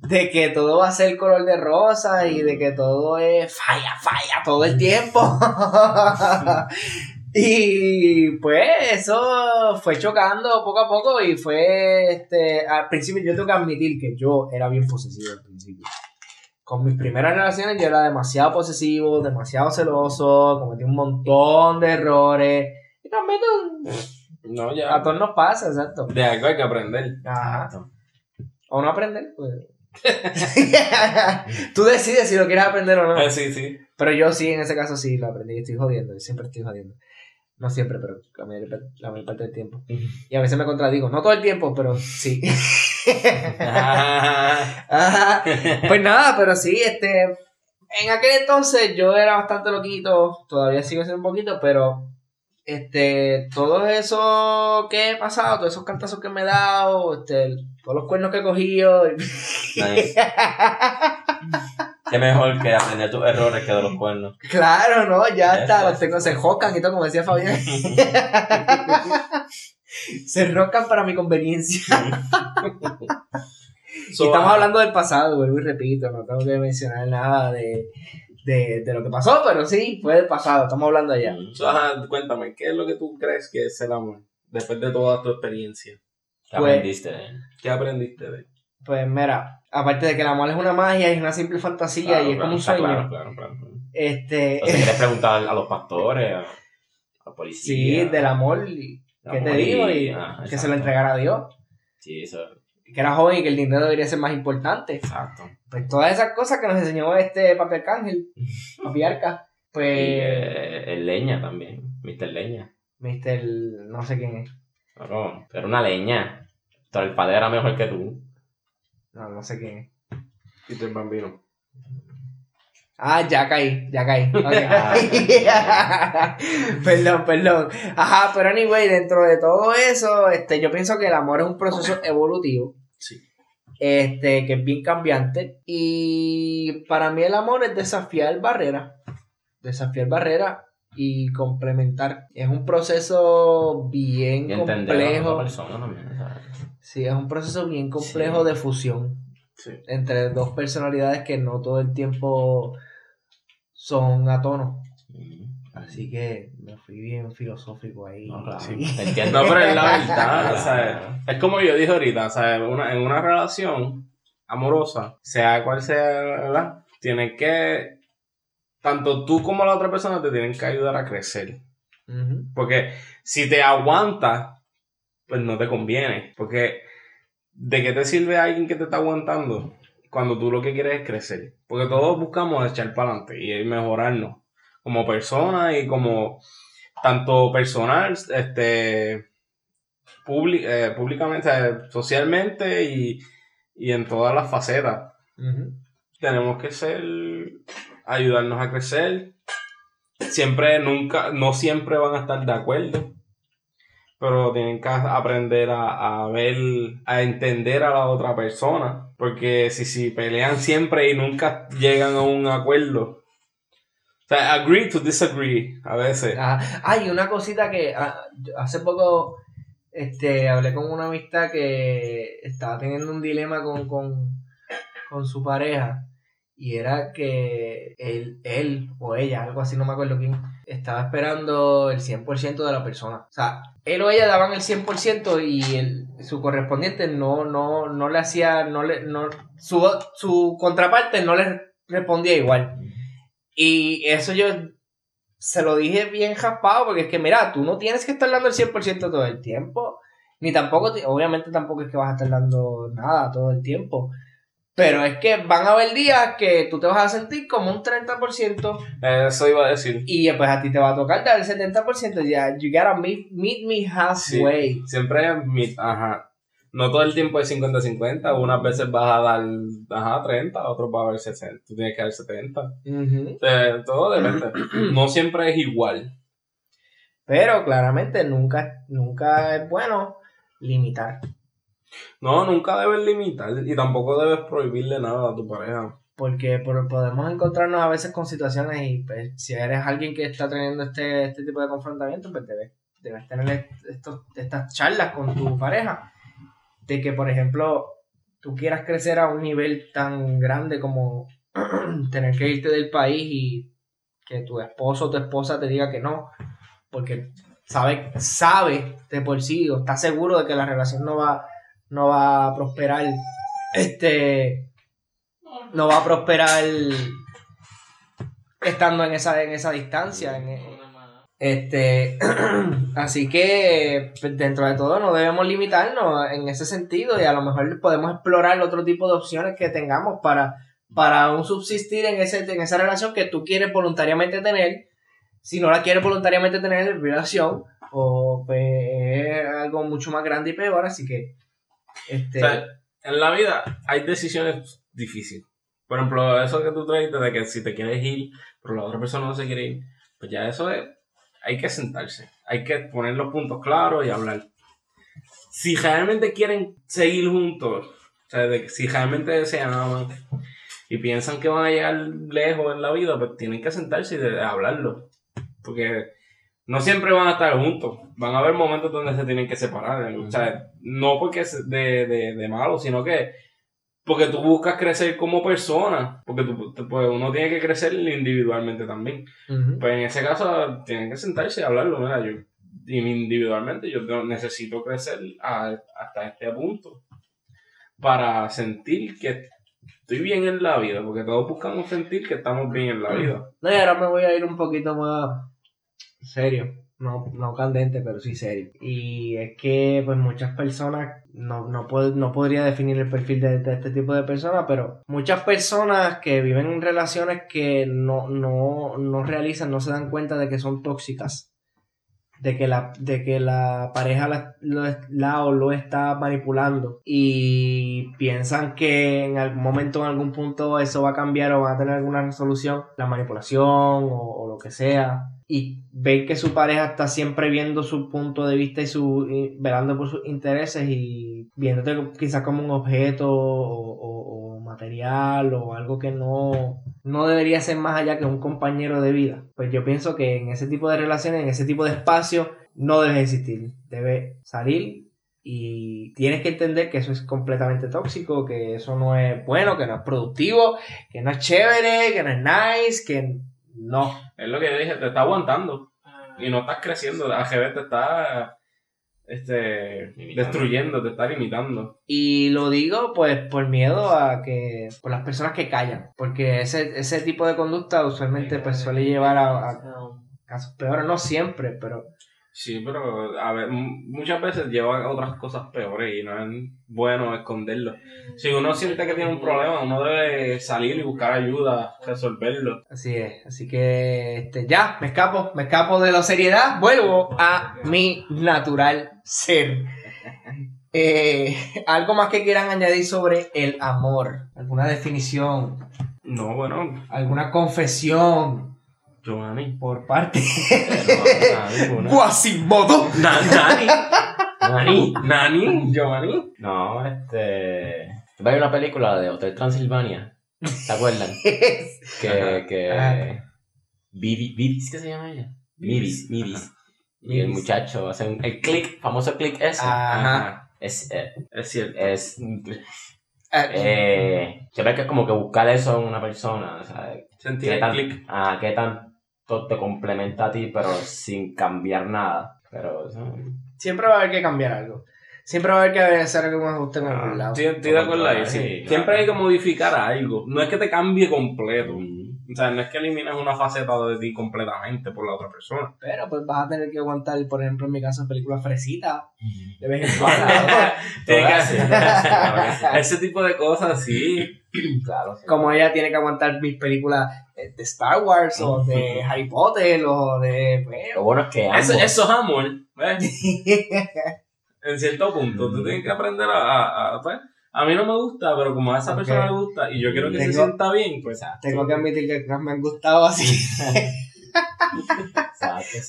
S1: de que todo va a ser color de rosa y de que todo es falla, falla todo el tiempo. y pues eso fue chocando poco a poco y fue este al principio yo tengo que admitir que yo era bien posesivo al principio. Con mis primeras relaciones yo era demasiado posesivo, demasiado celoso, cometí un montón de errores. Y también
S3: No,
S1: a
S3: ya.
S1: todos nos pasa, exacto.
S3: De algo hay que aprender.
S1: Ajá. O no aprender, pues. Tú decides si lo quieres aprender o no.
S3: Eh, sí, sí.
S1: Pero yo sí, en ese caso sí lo aprendí. Estoy jodiendo, yo siempre estoy jodiendo. No siempre, pero la mayor, la mayor parte del tiempo. Y a veces me contradigo. No todo el tiempo, pero sí. Ajá. Pues nada, pero sí, este. En aquel entonces yo era bastante loquito. Todavía sigo siendo un poquito, pero. Este. Todo eso que he pasado, todos esos cantazos que me he dado, este, todos los cuernos que he cogido.
S2: Nice. Qué mejor que aprender tus errores que de los cuernos.
S1: Claro, no, ya está, los tengo, se jocan y todo, como decía Fabián. Se enroscan para mi conveniencia.
S3: So,
S1: y estamos
S3: ah,
S1: hablando del pasado, vuelvo y repito, no tengo que mencionar nada de, de, de lo que pasó, pero sí, fue del pasado, estamos hablando allá.
S3: so, ajá, cuéntame, ¿qué es lo que tú crees que es el amor? Después de toda tu experiencia.
S2: ¿Qué
S1: Pues-
S2: aprendiste de él?
S3: ¿Qué aprendiste de él?
S1: Pues mira, aparte de que el amor es una magia y es una simple fantasía
S3: Claro,
S1: y es
S3: claro,
S1: como un sueño,
S3: Claro, claro, claro.
S1: este,
S2: O sea, ¿quieres preguntar a los pastores, a la policía?
S1: sí, del amor, y- ¿qué te digo? Y
S2: ah,
S1: que se lo entregara a Dios,
S2: Sí, eso,
S1: que era joven y que el dinero debería ser más importante.
S2: exacto.
S1: Pues todas esas cosas que nos enseñó este Papi Arcángel, Papi Arca,
S2: Y
S1: pues
S2: eh, el leña también, Mr. Leña.
S1: Mr. no sé quién es,
S2: Claro, pero una leña. Pero el padre era mejor que tú.
S1: no, no sé quién es.
S3: Y el bambino.
S1: Ah, ya caí, ya caí. Ok.
S2: Ah,
S1: perdón, perdón. Ajá, pero anyway, dentro de todo eso, este, yo pienso que el amor es un proceso evolutivo.
S3: Sí.
S1: Este, que es bien cambiante. Y para mí el amor es desafiar barreras. Desafiar barreras y complementar. Es un proceso bien complejo. Sí, es un proceso bien complejo
S2: Sí.
S1: de fusión
S3: Sí.
S1: entre dos personalidades que no todo el tiempo son a tono.
S2: Mm.
S1: Así que me fui bien filosófico ahí.
S2: No, claro.
S3: Sí.
S2: Te entiendo.
S3: No, pero es la verdad, o sea, es como yo dije ahorita, o sea, una- en una relación amorosa, sea cual sea, ¿verdad? Tienes que, tanto tú como la otra persona te tienen que ayudar a crecer. Porque si te aguantas, pues no te conviene. Porque ¿de qué te sirve alguien que te está aguantando cuando tú lo que quieres es crecer? Porque todos buscamos echar para adelante y mejorarnos como persona y como tanto personal, este, publi- eh, públicamente, socialmente y, y en todas las facetas. Tenemos que ser ayudarnos a crecer. Siempre nunca no siempre van a estar de acuerdo pero tienen que aprender a, a ver a entender a la otra persona porque si si pelean siempre y nunca llegan a un acuerdo sea agree to disagree a veces
S1: Ah, Hay una cosita que ah, hace poco este, hablé con una amistad que estaba teniendo un dilema con, con, con su pareja y era que él, él o ella, algo así, no me acuerdo quién, estaba esperando el 100% de la persona. O sea, él o ella daban el 100% y el, su correspondiente no, no, no le hacía, no le, no, su, su contraparte no le respondía igual. Y eso yo se lo dije bien jaspado porque es que, mira, tú no tienes que estar dando el 100% todo el tiempo. Ni tampoco, te- obviamente tampoco es que vas a estar dando nada todo el tiempo. Pero es que van a haber días que tú te vas a sentir como un 30%
S3: eso iba a decir
S1: y pues a ti te va a tocar dar el 70%. Ya, you gotta meet, meet me halfway.
S3: siempre es mi- ajá no todo el tiempo es 50-50 unas veces vas a dar ajá 30 otros vas a dar 60 tú tienes que dar 70
S1: Ujú.
S3: Eh, todo depende. no siempre es igual.
S1: Pero claramente nunca, nunca es bueno limitar.
S3: No, nunca debes limitar y tampoco debes prohibirle nada a tu pareja.
S1: Porque por- podemos encontrarnos a veces con situaciones y pues, si eres alguien que está teniendo este, este tipo de confrontamiento, pues debes, debes tener estos, estas charlas con tu pareja. De que, por ejemplo, tú quieras crecer a un nivel tan grande como tener que irte del país y que tu esposo o tu esposa te diga que no, porque sabe, sabe de por sí o está seguro de que la relación no va, no va a prosperar. Este no va a prosperar estando en esa, en esa distancia. Este, así que pues, dentro de todo no debemos limitarnos en ese sentido y a lo mejor podemos explorar otro tipo de opciones que tengamos para, para subsistir en, ese, en esa relación que tú quieres voluntariamente tener. Si no la quieres voluntariamente tener en relación, o pues es algo mucho más grande y peor, así que este,
S3: en la vida hay decisiones difíciles. Por ejemplo, eso que tú traes de que si te quieres ir, pero la otra persona no se quiere ir, pues ya eso es. Hay que sentarse. Hay que poner los puntos claros y hablar. Si realmente quieren seguir juntos, o sea, de si realmente se aman y piensan que van a llegar lejos en la vida, pues tienen que sentarse y de- de hablarlo. Porque no siempre van a estar juntos. Van a haber momentos donde se tienen que separar. O sea, no porque es de, de, de malo, sino que porque tú buscas crecer como persona. Porque tú, pues uno tiene que crecer individualmente también. Pues en ese caso tienen que sentarse y hablarlo. Mira, yo individualmente yo necesito crecer hasta este punto para sentir que estoy bien en la vida, porque todos buscamos sentir que estamos bien en la vida.
S1: No, y ahora me voy a ir un poquito más serio. No, no candente, pero sí serio. Y es que, pues, muchas personas, no, no, no podría definir el perfil de, este tipo de personas, pero muchas personas que viven en relaciones que no, no, no realizan, no se dan cuenta de que son tóxicas de que la, de que la pareja la, o lo está manipulando y piensan que en algún momento, en algún punto eso va a cambiar o va a tener alguna resolución, la manipulación o, lo que sea, y ven que su pareja está siempre viendo su punto de vista y su velando por sus intereses y viéndote quizás como un objeto o, o material o algo que no no debería ser más allá que un compañero de vida. Pues yo pienso que en ese tipo de relaciones, en ese tipo de espacio, no debe existir. Debe salir y tienes que entender que eso es completamente tóxico, que eso no es bueno, que no es productivo, que no es chévere, que no es nice, que no.
S3: Es lo que yo dije, te está aguantando y no estás creciendo. AGB te está este, destruyendo, te está limitando.
S1: Y lo digo pues por miedo a que, por las personas que callan, porque ese, ese tipo de conducta usualmente pues suele llevar a, a casos peores, no siempre, pero
S3: Sí, pero a ver, muchas veces lleva a otras cosas peores y no es bueno esconderlo. Si uno siente que tiene un problema, uno debe salir y buscar ayuda, resolverlo.
S1: Así es, así que este, ya, me escapo, me escapo de la seriedad, vuelvo a mi natural ser. Eh, ¿Algo más que quieran añadir sobre el amor? ¿Alguna definición?
S3: No, bueno.
S1: ¿Alguna confesión?
S3: Giovanni.
S1: Por parte. Guasimodo.
S3: Nani. Nani. Nani. Giovanni.
S2: No, este. Hay una película de Hotel Transilvania. ¿Se acuerdan? que. que... Vivis, ¿qué se llama ella? Vivis, Vivis. Y el muchacho hace un, el click, famoso click ese.
S1: Ajá.
S2: Es, eh,
S3: es cierto.
S2: Es. Eh, se ve que es como que buscar eso en una persona. O sea,
S3: Sentir el click.
S2: Ah, qué tan te complementa a ti, pero sin cambiar nada. Pero
S1: Siempre va a haber que cambiar algo. Siempre va a haber que hacer algo que me guste en algún lado.
S3: Estoy, de acuerdo ahí. Siempre hay que modificar algo. No es que te cambie completo. O sea, no es que elimines una faceta de ti completamente por la otra persona.
S1: Pero pues vas a tener que aguantar, por ejemplo, en mi caso, películas fresitas. De vez en
S3: Ese tipo de cosas, sí.
S2: Claro,
S1: Como ella tiene que aguantar mis películas eh, de Star Wars o de Harry Potter o de.
S2: Pues, Lo bueno es que
S3: Eso, eso es amor. en cierto punto, tú tienes que aprender a, a, pues, a mí no me gusta, pero como a esa persona le gusta y yo quiero que se sienta bien, pues.
S1: Tengo que admitir que me han gustado así.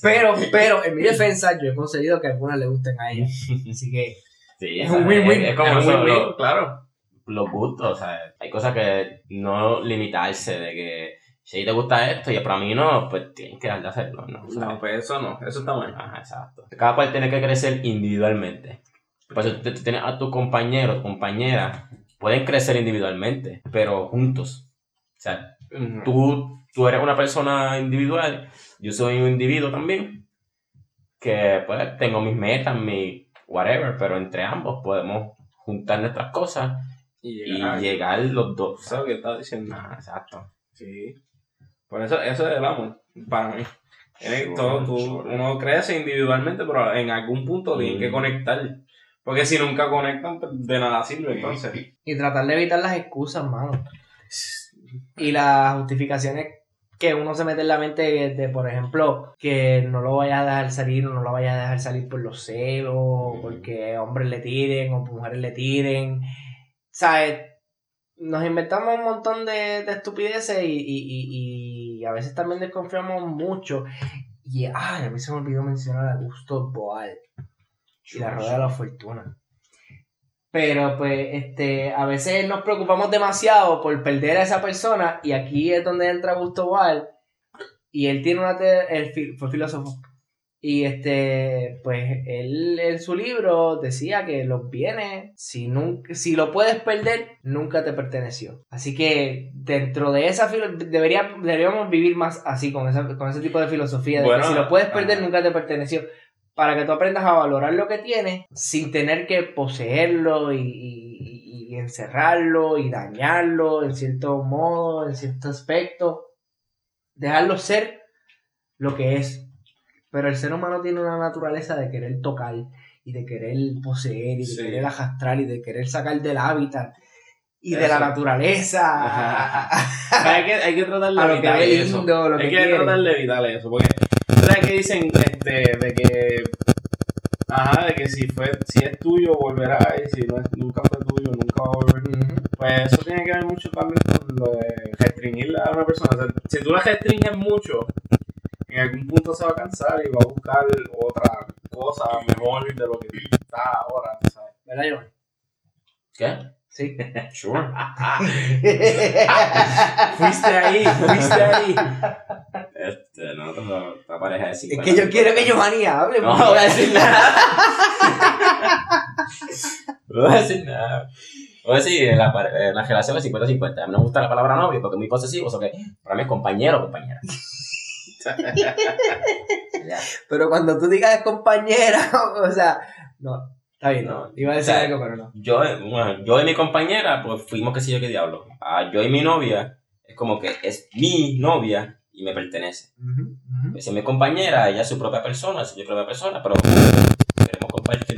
S1: pero, pero en mi defensa, yo he conseguido que algunas le gusten a ella. Así que.
S2: es un win-win. Es, como
S3: un win-win, claro.
S2: Los gustos, o sea, hay cosas que no limitarse de que si te gusta esto y para mí no, pues tienes que darle a hacerlo, ¿no?
S3: No, pues eso no, eso está mal.
S2: Ajá, exacto. Cada cual tiene que crecer individualmente. Por eso tú tienes a tu compañero, tu compañera, pueden crecer individualmente, pero juntos. O sea, tú, tú eres una persona individual, yo soy un individuo también, que pues tengo mis metas, mi whatever, pero entre ambos podemos juntar nuestras cosas y llegar, los dos.
S3: ¿Sabes lo que estás diciendo?
S2: Ah, exacto.
S3: Sí. Por eso, eso es el amor, para mí. Todo, tú, uno crece individualmente, pero en algún punto tiene que mm. conectar. Porque si nunca conectan, pues, de nada sirve entonces.
S1: Y tratar de evitar las excusas, mano. Y las justificaciones que uno se mete en la mente de, por ejemplo, que no lo vaya a dejar salir, no lo vaya a dejar salir por los celos, porque hombres le tiren o mujeres le tiren. ¿Sabes? Nos inventamos un montón de, estupideces y, a veces también desconfiamos mucho. Y ay, a mí se me olvidó mencionar a Gusto Boal y la rueda de la fortuna. Pero pues este, a veces nos preocupamos demasiado por perder a esa persona y aquí es donde entra Gusto Wall y él tiene una... Te fue filósofo. Y este, pues él en su libro decía que los bienes, si, nunca, si lo puedes perder, nunca te perteneció. Así que dentro de esa filosofía, debería, deberíamos vivir más así, con, esa, con ese tipo de filosofía, de
S3: Bueno,
S1: que si lo puedes perder, nunca te perteneció. Para que tú aprendas a valorar lo que tienes sin tener que poseerlo y, y- y encerrarlo y dañarlo en cierto modo, en cierto aspecto. Dejarlo ser lo que es. Pero el ser humano tiene una naturaleza de querer tocar y de querer poseer y de
S3: Sí.
S1: querer arrastrar y de querer sacar del hábitat y de la naturaleza
S3: hay, que, hay que tratar de
S1: que
S3: evitar
S1: es
S3: eso.
S1: lindo, lo
S3: hay
S1: que
S3: que tratar de evitar eso. Porque, ¿sabes qué dicen? Este, de que. Ajá, de que si fue si es tuyo, volverá. Y si no es, nunca fue tuyo, nunca va a volver. Pues eso tiene que ver mucho también con lo de restringir a una persona. O sea, si tú la restringes mucho, en algún punto se va a cansar y va a buscar otra cosa mejor de lo que está ahora, ¿sabes?
S1: ¿Verdad, Johnny?
S2: ¿Qué?
S1: Sí.
S2: Sure.
S3: Fuiste ahí, fuiste ahí.
S2: Este, no, tengo una pareja de
S1: es
S2: 50.
S1: que yo quiero que Giovanni hable.
S2: No
S1: porque-
S2: voy a decir nada. No voy a decir nada. Voy a decir, la, la relación es 50-50. A mí no me gusta la palabra novio porque es muy posesivo. O sea que para mí es compañero o compañera.
S1: Pero cuando tú digas compañera, o sea, no, está bien, no. Iba a decir
S2: O sea,
S1: algo, pero no.
S2: Yo, bueno, yo y mi compañera, pues fuimos que sé yo qué diablo. Ah, yo y mi novia, es como que es mi novia y me pertenece. Si es mi compañera, ella es su propia persona, soy mi propia persona, pero queremos compartir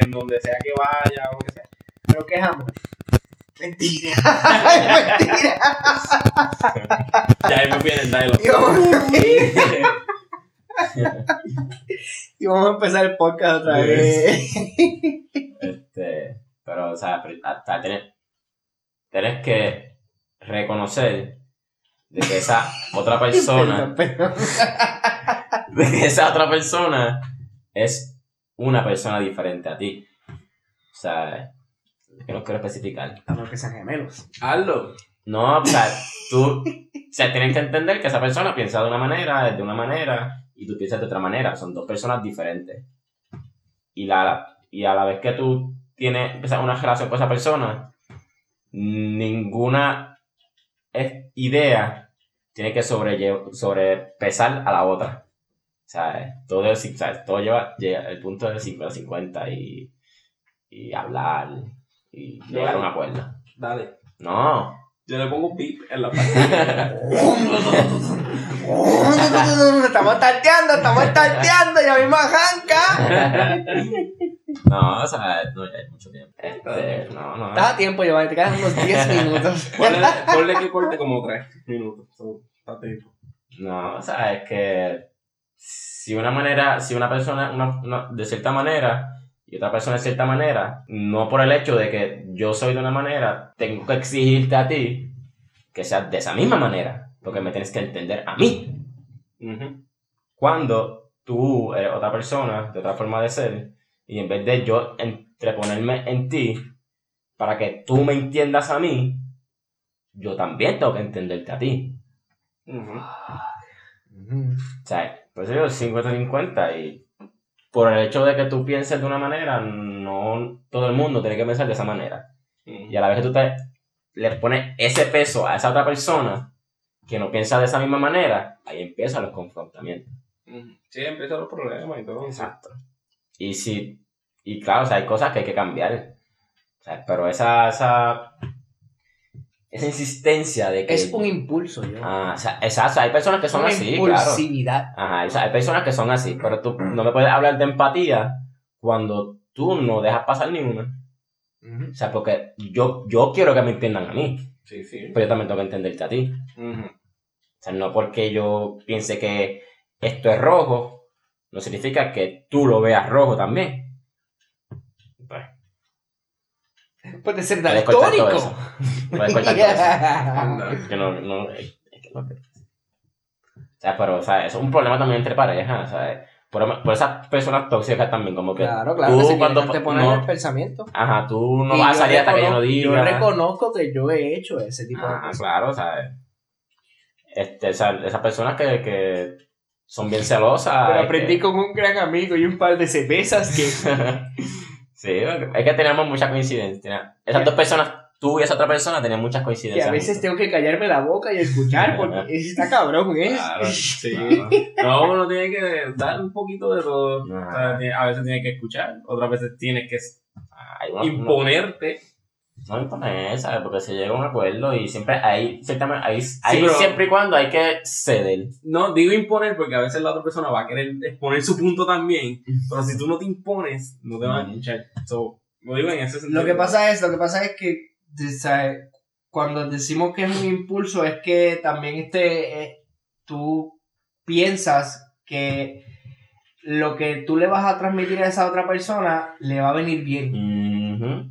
S3: en donde sea que vaya o lo que sea.
S1: Pero qué es amor. Mentira. Mentira.
S3: Ya ahí me viene el diálogo.
S1: Y vamos, y vamos a empezar el podcast otra vez.
S2: Este, pero, o sea, hasta tener, tienes que reconocer de que esa otra persona, de que esa otra persona es una persona diferente a ti. O sea, es que no quiero especificar.
S1: A menos que sean gemelos.
S3: Hazlo.
S2: No, o sea, tú, o sea, tienes que entender que esa persona piensa de una manera, es de una manera, y tú piensas de otra manera. Son dos personas diferentes. Y, la, y a la vez que tú tienes empiezas una relación con esa persona, ninguna idea tiene que sobrepesar a la otra. O sea, todo, es- o sea, todo lleva, llega el punto de 50-50 y, y hablar y llegar a un acuerdo.
S3: Dale.
S2: No.
S3: Yo le pongo un beep en la parte.
S1: estamos tarteando, estamos tarteando, ya mismo arranca.
S2: No, o sea, no, ya hay mucho tiempo. Este, no, no.
S1: Estás a tiempo, Giovanni, te quedan unos 10 minutos.
S3: Ponle, ponle que corte como 3 minutos. So, está tiempo.
S2: No, o sea, es que si una manera, si una persona una, una- de cierta manera y otra persona de cierta manera, no por el hecho de que yo soy de una manera, tengo que exigirte a ti que seas de esa misma manera, porque me tienes que entender a mí. Cuando tú eres otra persona, de otra forma de ser, y en vez de yo entreponerme en ti para que tú me entiendas a mí, yo también tengo que entenderte a ti.
S3: Ujú.
S2: O sea, eso digo 50-50 y por el hecho de que tú pienses de una manera, no todo el mundo tiene que pensar de esa manera. Y a la vez que tú te, le pones ese peso a esa otra persona que no piensa de esa misma manera, ahí empiezan los confrontamientos.
S3: Sí, empiezan los problemas y todo.
S2: Exacto. Y si, y claro, o sea, hay cosas que hay que cambiar. O sea, pero esa, esa, esa insistencia de que...
S1: Es un impulso, yo.
S2: Ah, o sea, exacto, hay personas que son
S1: una
S2: así, claro.
S1: impulsividad.
S2: Ajá, o sea, hay personas que son así, pero tú no me puedes hablar de empatía cuando tú no dejas pasar ni una.
S1: Ujú.
S2: O sea, porque yo, yo quiero que me entiendan a mí,
S3: Sí, sí.
S2: pero yo también tengo que entenderte a ti. O sea, no porque yo piense que esto es rojo, no significa que tú lo veas rojo también. Pues,
S1: Puede ser daltónico.
S2: Puedes cortar todo eso. Que no, no, es que no. O sea, pero, o sea, eso es un problema también entre parejas, ¿sabes? Por, por esas personas tóxicas también, como que.
S1: Claro, claro,
S2: tú
S1: que se
S2: cuando
S1: te ponen
S2: no-
S1: el pensamiento.
S2: Ajá, tú no
S1: Y
S2: vas a salir hasta que yo no diga.
S1: Yo reconozco que yo he hecho ese tipo de
S2: Ah,
S1: cosas.
S2: claro, ¿sabes? Este, o sea, esas personas que, que son bien celosas.
S1: Pero aprendí
S2: que-
S1: con un gran amigo y un par de cervezas que...
S2: sí, es que tenemos muchas coincidencias. Esas dos personas, tú y esa otra persona, tenían muchas
S1: que
S2: coincidencias.
S1: a veces tengo que callarme la boca y escuchar porque está cabrón, ¿eh?
S2: Claro,
S3: Sí.
S2: claro.
S3: No, uno tiene que dar un poquito de todo.
S2: Ajá.
S3: O sea, tiene- a veces tienes que escuchar, otras veces tienes que
S2: Ay,
S3: imponerte.
S2: No, impone, ¿sabes? Porque se llega a un acuerdo y siempre hay, ciertamente, hay, hay
S3: pero-
S2: siempre y cuando hay que ceder.
S3: No, digo imponer porque a veces la otra persona va a querer exponer su punto también. Pero si tú no te impones, no te van a escuchar. So, lo digo en ese sentido.
S1: Lo que pasa es, lo que pasa es que ¿sabes? cuando decimos que es un impulso es que también este eh, tú piensas que lo que tú le vas a transmitir a esa otra persona le va a venir bien.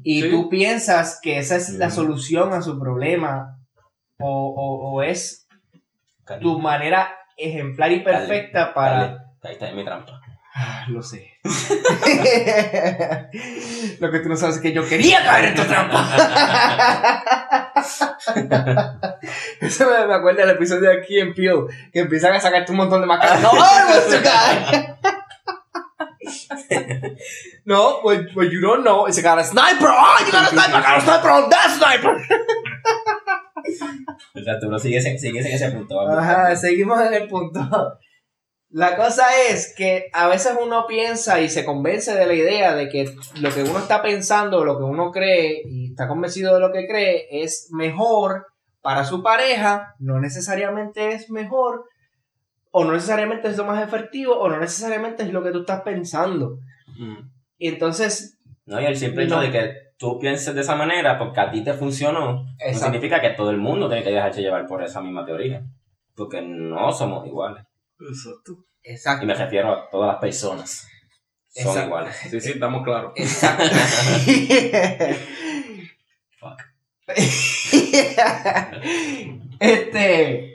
S1: Y
S3: Sí.
S1: tú piensas que esa es la solución a su problema o, o- o es tu manera ejemplar y perfecta para...
S2: Ahí está mi trampa.
S1: Ah, lo sé. Lo que tú no sabes es que yo quería caer en tu trampa. Eso me, me acuerda del episodio de aquí en Peel, que empiezan a sacarte un montón de macas. No, vamos a caer. No, what, what you don't know is I got a sniper. Oh, you got a sniper. I got a sniper on that sniper.
S2: O sea, tú no sigues, sigues en ese punto.
S1: Ajá, seguimos en el punto. La cosa es que a veces uno piensa y se convence de la idea de que lo que uno está pensando, lo que uno cree y está convencido de lo que cree es mejor para su pareja, no necesariamente es mejor o no necesariamente es lo más efectivo o no necesariamente es lo que tú estás pensando.
S3: Mm.
S1: Y entonces,
S2: No, y el simple hecho
S1: No.
S2: de que tú pienses de esa manera porque a ti te funcionó, no significa que todo el mundo tiene que dejarse llevar por esa misma teoría. Porque no somos iguales.
S3: Exacto.
S2: Y
S1: exacto.
S2: me refiero a todas las personas. Son
S1: Exacto.
S2: iguales.
S3: Sí, sí, estamos claros.
S1: Exacto.
S2: Fuck.
S1: este.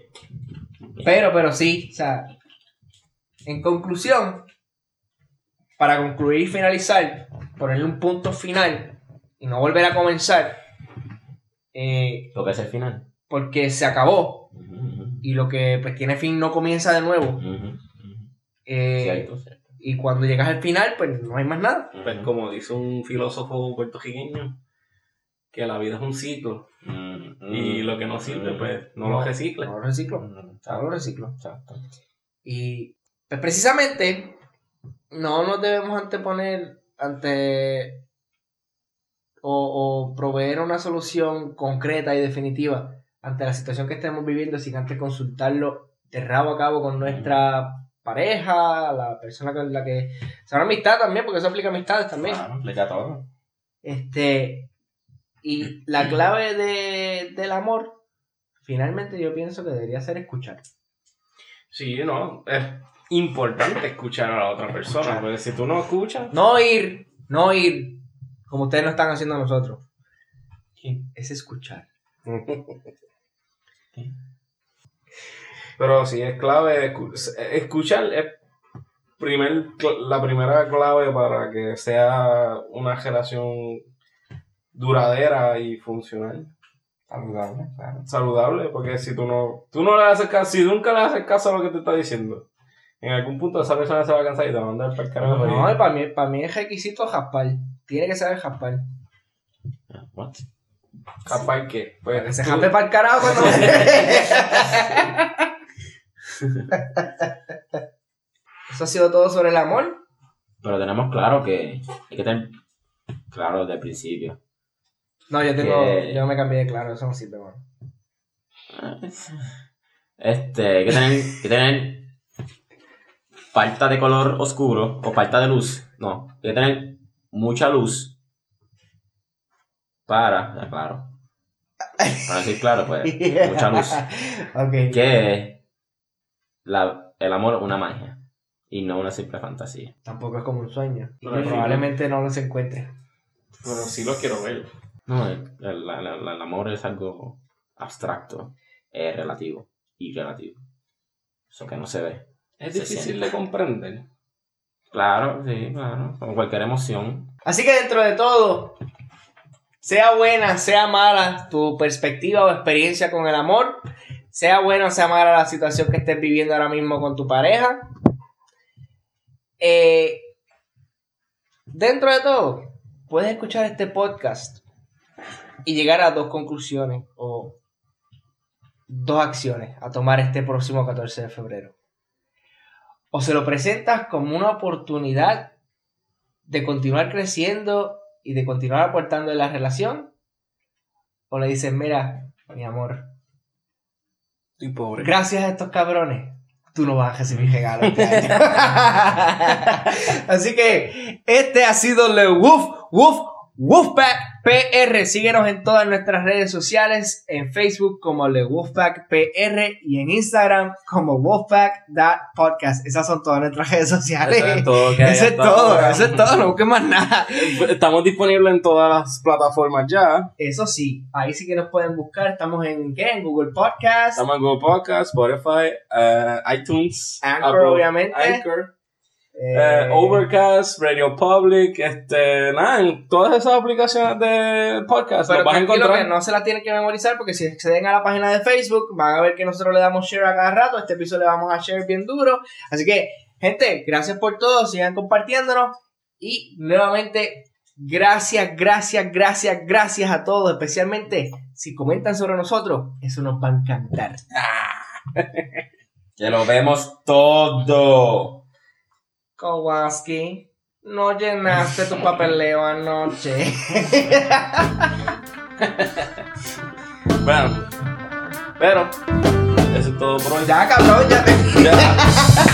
S1: Pero, pero sí, o sea. En conclusión, para concluir y finalizar, ponerle un punto final y no volver a comenzar, eh,
S2: Porque es el final.
S1: porque se acabó y lo que pues tiene fin no comienza de nuevo. eh,
S2: Cierto, cierto.
S1: y cuando llegas al final, pues no hay más nada.
S3: Pues como dice un filósofo puertorriqueño, que la vida es un ciclo.
S2: Mm,
S3: Y
S2: mm,
S3: lo que no sirve,
S2: mm,
S3: pues no lo recicles.
S1: No lo reciclo. No lo reciclo.
S2: exacto.
S1: Y pues precisamente no nos debemos anteponer ante o, o proveer una solución concreta y definitiva ante la situación que estemos viviendo sin antes consultarlo de rabo a cabo con nuestra pareja, la persona con la que... Se una amistad también, porque eso aplica a amistades también.
S2: Claro, explica todo.
S1: Este, y la clave de, del amor, finalmente yo pienso que debería ser escuchar.
S3: Sí, no, es importante escuchar a la otra persona, porque si tú no escuchas,
S1: No ir, no ir como ustedes lo están haciendo nosotros. Es escuchar.
S3: pero sí es clave, escu- escuchar es primer, la primera clave para que sea una relación duradera y funcional.
S2: Saludable, claro.
S3: saludable, porque si tú no, tú no le haces caso, si nunca le haces caso a lo que te está diciendo, en algún punto esa persona se va a cansar y te va a mandar para el carajo.
S1: No, para mí, para mí es requisito jaspar. Tiene que saber jaspar.
S2: What?
S3: capaz que, pues,
S1: Que se
S3: tú-
S1: jaspe para el carajo cuando... Eso ha sido todo sobre el amor.
S2: Pero tenemos claro que hay que tener claro desde el principio.
S1: No, yo tengo,
S2: Que-
S1: yo me cambié de claro, eso no sirve, mano.
S2: Este, hay que tener, que tener falta de color oscuro o falta de luz. No, hay que tener mucha luz para, ya, claro. Para decir claro, pues, mucha luz. Que la, el amor es una magia y no una simple fantasía.
S1: Tampoco es como un sueño.
S3: Pero
S1: probablemente no los encuentre.
S3: Pero sí lo quiero ver.
S2: No, el, el- la- la- la- el amor es algo abstracto, es relativo y relativo. Eso que no se ve.
S3: Es
S2: Se
S3: difícil
S2: siente.
S3: de comprender.
S2: Claro, sí, claro. Como cualquier emoción.
S1: Así que dentro de todo, sea buena, sea mala tu perspectiva o experiencia con el amor, sea buena o sea mala la situación que estés viviendo ahora mismo con tu pareja, eh, dentro de todo, puedes escuchar este podcast y llegar a dos conclusiones o dos acciones a tomar este próximo 14 de febrero. O se lo presentas como una oportunidad de continuar creciendo y de continuar aportando en la relación? ¿O le dices, mira, mi amor,
S3: Estoy pobre.
S1: gracias a estos cabrones, tú no vas a recibir regalos este año"? Así que este ha sido Le Woof Woof Wolfpack PR. Síguenos en todas nuestras redes sociales, en Facebook como Le Wolfpack PR y en Instagram como Wolfpack.podcast. Esas son todas nuestras redes sociales.
S3: Eso es todo.
S1: Eso es todo, eso es todo, no busques más nada.
S3: Estamos disponibles en todas las plataformas ya.
S1: Eso sí, ahí sí que nos pueden buscar. Estamos en ¿qué? En Google Podcast,
S3: Estamos en Google Podcast, Spotify, eh, iTunes,
S1: Anchor,
S3: Apple-
S1: obviamente.
S3: Anchor,
S1: eh,
S3: eh, Overcast, Radio Public, este, nada, en todas esas aplicaciones de podcast
S1: Pero
S3: los vas a encontrar.
S1: que no se la tienen que memorizar porque si acceden a la página de Facebook van a ver que nosotros le damos share a cada rato. Este episodio le vamos a share bien duro. Así que, gente, gracias por todo. Sigan compartiéndonos. Y nuevamente, gracias, gracias, gracias, gracias a todos. Especialmente si comentan sobre nosotros. Eso nos va a encantar.
S2: Que lo vemos todo.
S1: Kowalski, no llenaste tu papeleo anoche.
S3: Bueno, pero, eso es todo por hoy.
S1: ya, cabrón, ya te...
S3: Ya.